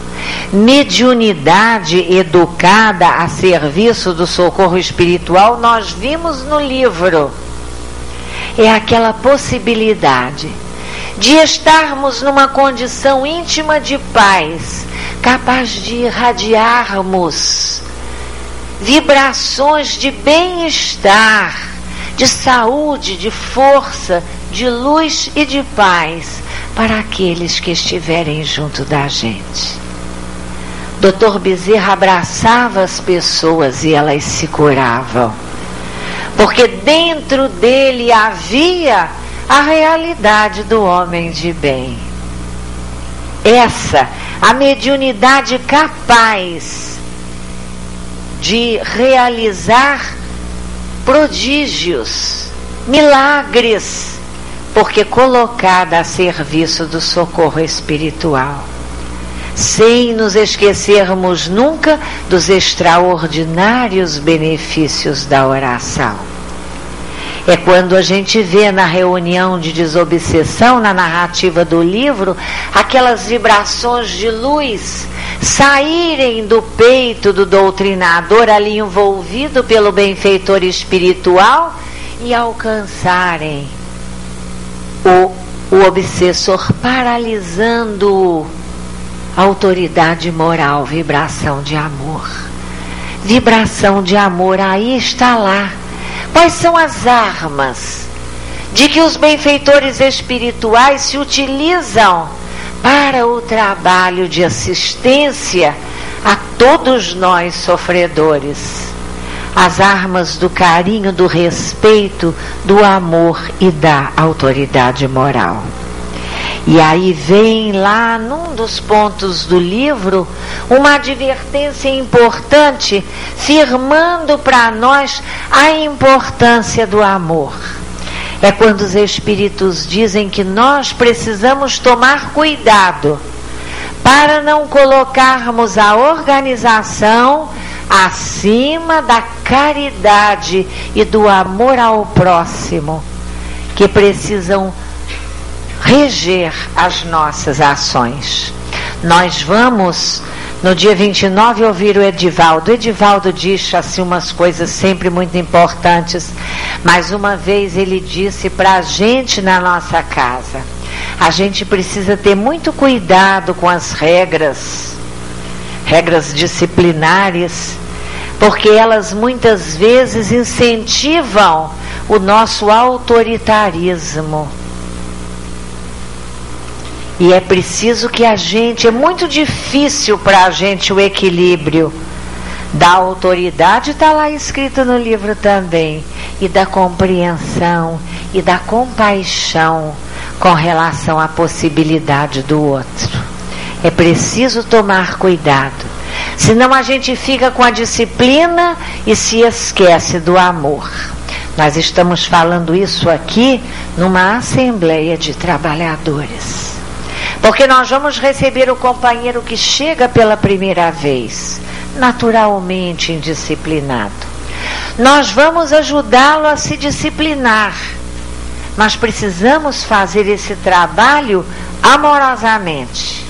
[SPEAKER 1] Mediunidade educada a serviço do socorro espiritual, nós vimos no livro. É aquela possibilidade de estarmos numa condição íntima de paz, capaz de irradiarmos vibrações de bem-estar, de saúde, de força, de luz e de paz para aqueles que estiverem junto da gente. Dr. Bezerra abraçava as pessoas e elas se curavam, porque dentro dele havia a realidade do homem de bem. Essa, a mediunidade capaz de realizar prodígios, milagres, porque colocada a serviço do socorro espiritual. Sem nos esquecermos nunca dos extraordinários benefícios da oração. É quando a gente vê na reunião de desobsessão, na narrativa do livro, aquelas vibrações de luz saírem do peito do doutrinador ali envolvido pelo benfeitor espiritual e alcançarem o, o obsessor, paralisando autoridade moral, vibração de amor. Vibração de amor, aí está lá Quais são as armas de que os benfeitores espirituais se utilizam para o trabalho de assistência a todos nós sofredores? As armas do carinho, do respeito, do amor e da autoridade moral. E aí vem lá num dos pontos do livro uma advertência importante, firmando para nós a importância do amor. É quando os espíritos dizem que nós precisamos tomar cuidado para não colocarmos a organização acima da caridade e do amor ao próximo, que precisam reger as nossas ações. Nós vamos no dia 29 ouvir o Edivaldo. O Edivaldo diz assim umas coisas sempre muito importantes, mas uma vez ele disse para a gente na nossa casa: a gente precisa ter muito cuidado com as regras, regras disciplinares, porque elas muitas vezes incentivam o nosso autoritarismo e é preciso que a gente, é muito difícil para a gente o equilíbrio da autoridade, está lá escrito no livro também, e da compreensão e da compaixão com relação à possibilidade do outro. É preciso tomar cuidado, senão a gente fica com a disciplina e se esquece do amor. Nós estamos falando isso aqui numa assembleia de trabalhadores. Porque nós vamos receber o companheiro que chega pela primeira vez, naturalmente indisciplinado. Nós vamos ajudá-lo a se disciplinar, mas precisamos fazer esse trabalho amorosamente.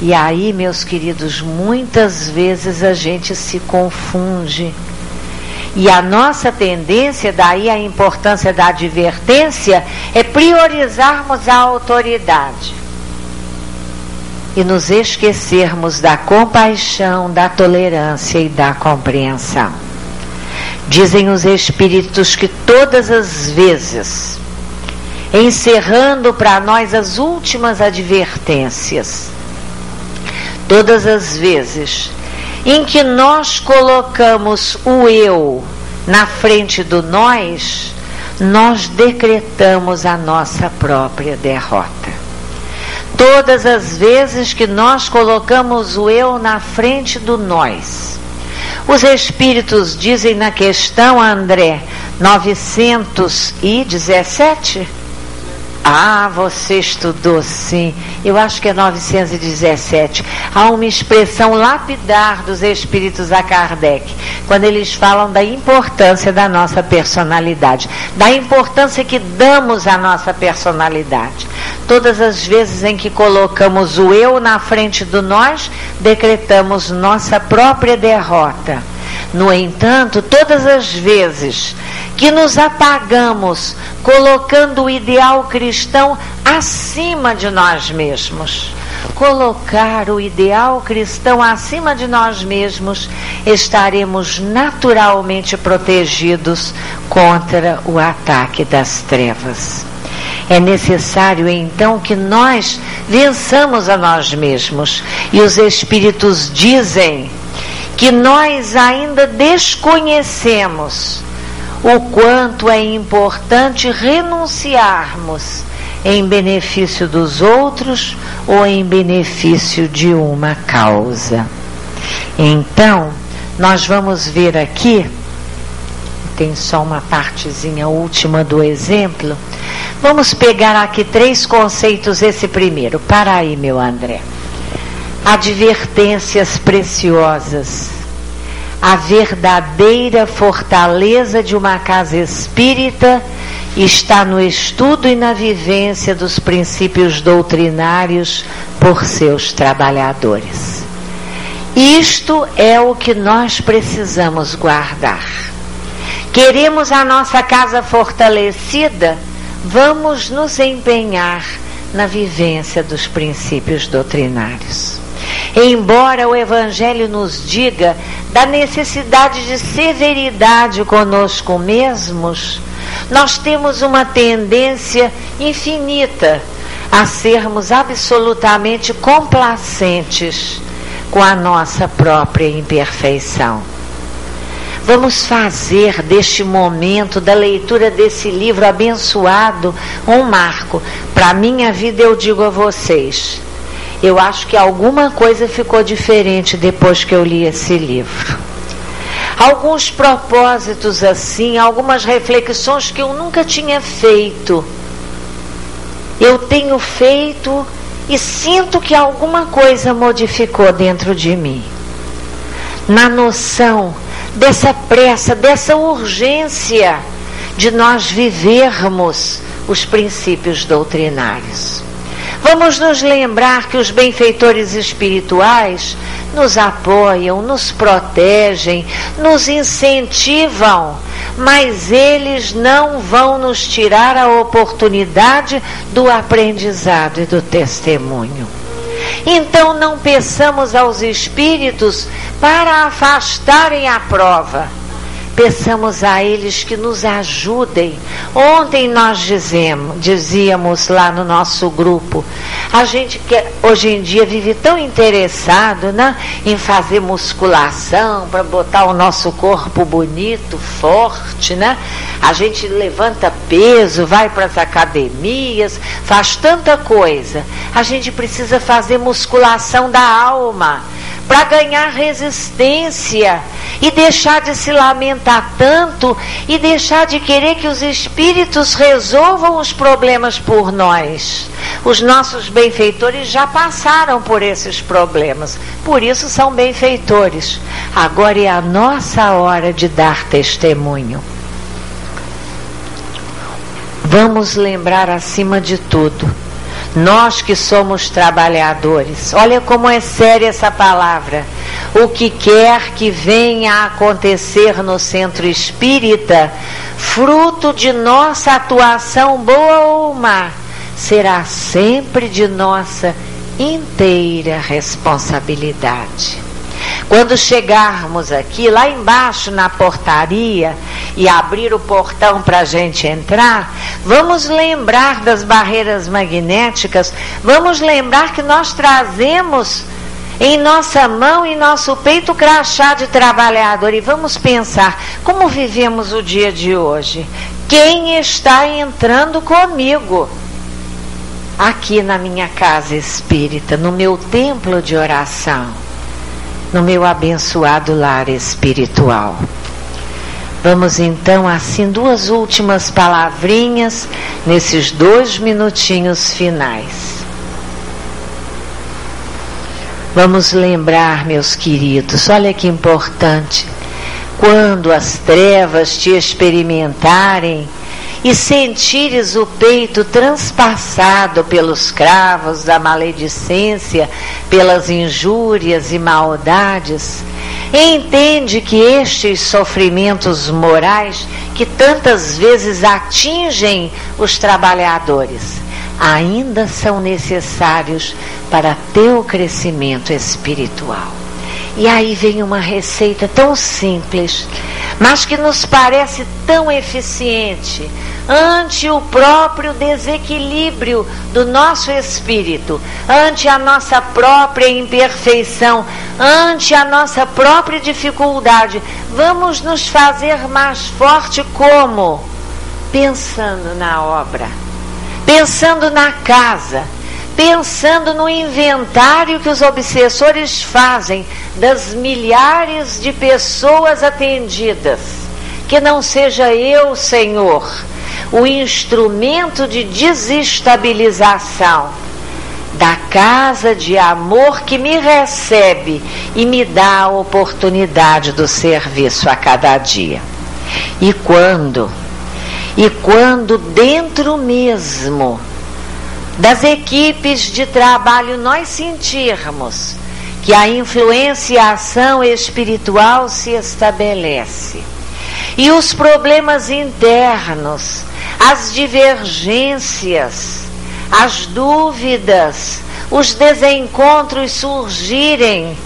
[SPEAKER 1] E aí, meus queridos, muitas vezes a gente se confunde. E a nossa tendência, daí a importância da advertência, é priorizarmos a autoridade e nos esquecermos da compaixão, da tolerância e da compreensão. Dizem os Espíritos que todas as vezes, encerrando para nós as últimas advertências, todas as vezes em que nós colocamos o eu na frente do nós, nós decretamos a nossa própria derrota. Todas as vezes que nós colocamos o eu na frente do nós. Os espíritos dizem na questão, André, 917 ah, você estudou sim. Eu acho que é 917. Há uma expressão lapidar dos espíritos a Kardec, quando eles falam da importância da nossa personalidade, da importância que damos à nossa personalidade. Todas as vezes em que colocamos o eu na frente do nós, decretamos nossa própria derrota. No entanto, todas as vezes que nos apagamos colocando o ideal cristão acima de nós mesmos. Colocar o ideal cristão acima de nós mesmos, estaremos naturalmente protegidos contra o ataque das trevas. É necessário então que nós vençamos a nós mesmos. E os Espíritos dizem que nós ainda desconhecemos o quanto é importante renunciarmos em benefício dos outros ou em benefício de uma causa. Então, nós vamos ver aqui, tem só uma partezinha última do exemplo. Vamos pegar aqui três conceitos, esse primeiro. Para aí, meu André. Advertências preciosas a verdadeira fortaleza de uma casa espírita está no estudo e na vivência dos princípios doutrinários por seus trabalhadores. Isto é o que nós precisamos guardar. Queremos a nossa casa fortalecida? Vamos nos empenhar na vivência dos princípios doutrinários. Embora o Evangelho nos diga da necessidade de severidade conosco mesmos, nós temos uma tendência infinita a sermos absolutamente complacentes com a nossa própria imperfeição. Vamos fazer deste momento da leitura desse livro abençoado um marco. Para a minha vida, eu digo a vocês: eu acho que alguma coisa ficou diferente depois que eu li esse livro. Alguns propósitos assim, algumas reflexões que eu nunca tinha feito. Eu tenho feito e sinto que alguma coisa modificou dentro de mim. Na noção dessa pressa, dessa urgência de nós vivermos os princípios doutrinários. Vamos nos lembrar que os benfeitores espirituais nos apoiam, nos protegem, nos incentivam, mas eles não vão nos tirar a oportunidade do aprendizado e do testemunho. Então não peçamos aos espíritos para afastarem a prova peçamos a eles que nos ajudem. Ontem nós dizemos, dizíamos lá no nosso grupo, a gente que hoje em dia vive tão interessado né, em fazer musculação para botar o nosso corpo bonito, forte, né? A gente levanta peso, vai para as academias, faz tanta coisa. A gente precisa fazer musculação da alma para ganhar resistência e deixar de se lamentar tanto e deixar de querer que os espíritos resolvam os problemas por nós. Os nossos benfeitores já passaram por esses problemas, por isso são benfeitores. Agora é a nossa hora de dar testemunho. Vamos lembrar acima de tudo Nós que somos trabalhadores, olha como é séria essa palavra. O que quer que venha a acontecer no centro espírita, fruto de nossa atuação boa ou má, será sempre de nossa inteira responsabilidade. Quando chegarmos aqui, lá embaixo na portaria, e abrir o portão para a gente entrar, vamos lembrar das barreiras magnéticas, vamos lembrar que nós trazemos em nossa mão e nosso peito crachá de trabalhador e vamos pensar como vivemos o dia de hoje. Quem está entrando comigo? Aqui na minha casa espírita, no meu templo de oração, no meu abençoado lar espiritual. Vamos então, assim, duas últimas palavrinhas nesses dois minutinhos finais. Vamos lembrar, meus queridos, olha que importante. Quando as trevas te experimentarem e sentires o peito transpassado pelos cravos da maledicência, pelas injúrias e maldades, entende que estes sofrimentos morais que tantas vezes atingem os trabalhadores ainda são necessários para teu crescimento espiritual. E aí vem uma receita tão simples, mas que nos parece tão eficiente ante o próprio desequilíbrio do nosso espírito, ante a nossa própria imperfeição, ante a nossa própria dificuldade. Vamos nos fazer mais forte como? Pensando na obra pensando na casa, pensando no inventário que os obsessores fazem das milhares de pessoas atendidas. Que não seja eu, Senhor, o instrumento de desestabilização da casa de amor que me recebe e me dá a oportunidade do serviço a cada dia. E quando e quando dentro mesmo das equipes de trabalho nós sentirmos que a influência e a ação espiritual se estabelece e os problemas internos, as divergências, as dúvidas, os desencontros surgirem,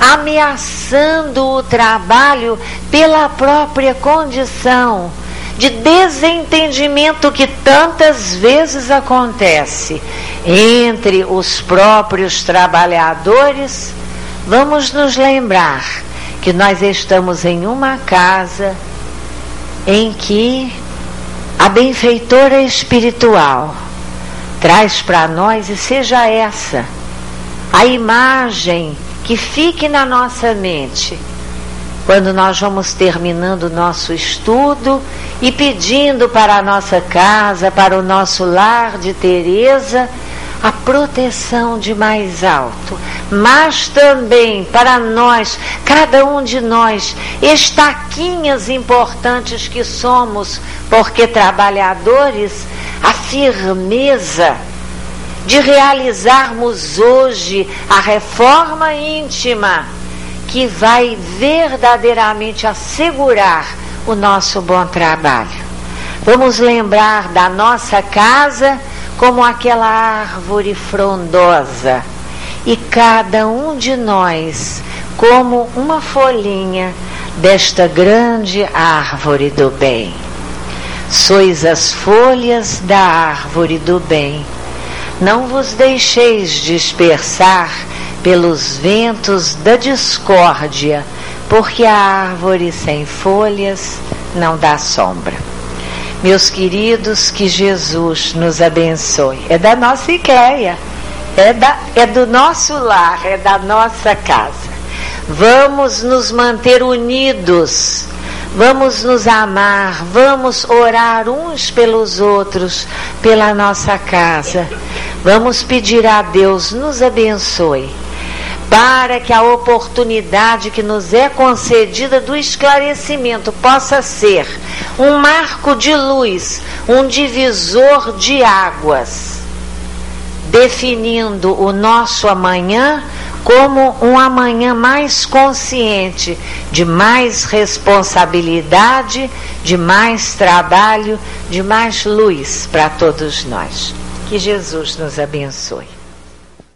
[SPEAKER 1] ameaçando o trabalho pela própria condição de desentendimento que tantas vezes acontece entre os próprios trabalhadores, vamos nos lembrar que nós estamos em uma casa em que a benfeitora espiritual traz para nós e seja essa a imagem que fique na nossa mente quando nós vamos terminando o nosso estudo e pedindo para a nossa casa, para o nosso lar de Teresa, a proteção de mais alto, mas também para nós, cada um de nós, estaquinhas importantes que somos, porque trabalhadores, a firmeza de realizarmos hoje a reforma íntima que vai verdadeiramente assegurar o nosso bom trabalho. Vamos lembrar da nossa casa como aquela árvore frondosa e cada um de nós como uma folhinha desta grande árvore do bem. Sois as folhas da árvore do bem. Não vos deixeis dispersar pelos ventos da discórdia porque a árvore sem folhas não dá sombra. Meus queridos, que Jesus nos abençoe. É da nossa igreja, é, da, é do nosso lar, é da nossa casa. Vamos nos manter unidos, vamos nos amar, vamos orar uns pelos outros, pela nossa casa. Vamos pedir a Deus, nos abençoe para que a oportunidade que nos é concedida do esclarecimento possa ser um marco de luz, um divisor de águas, definindo o nosso amanhã como um amanhã mais consciente, de mais responsabilidade, de mais trabalho, de mais luz para todos nós. Que Jesus nos abençoe.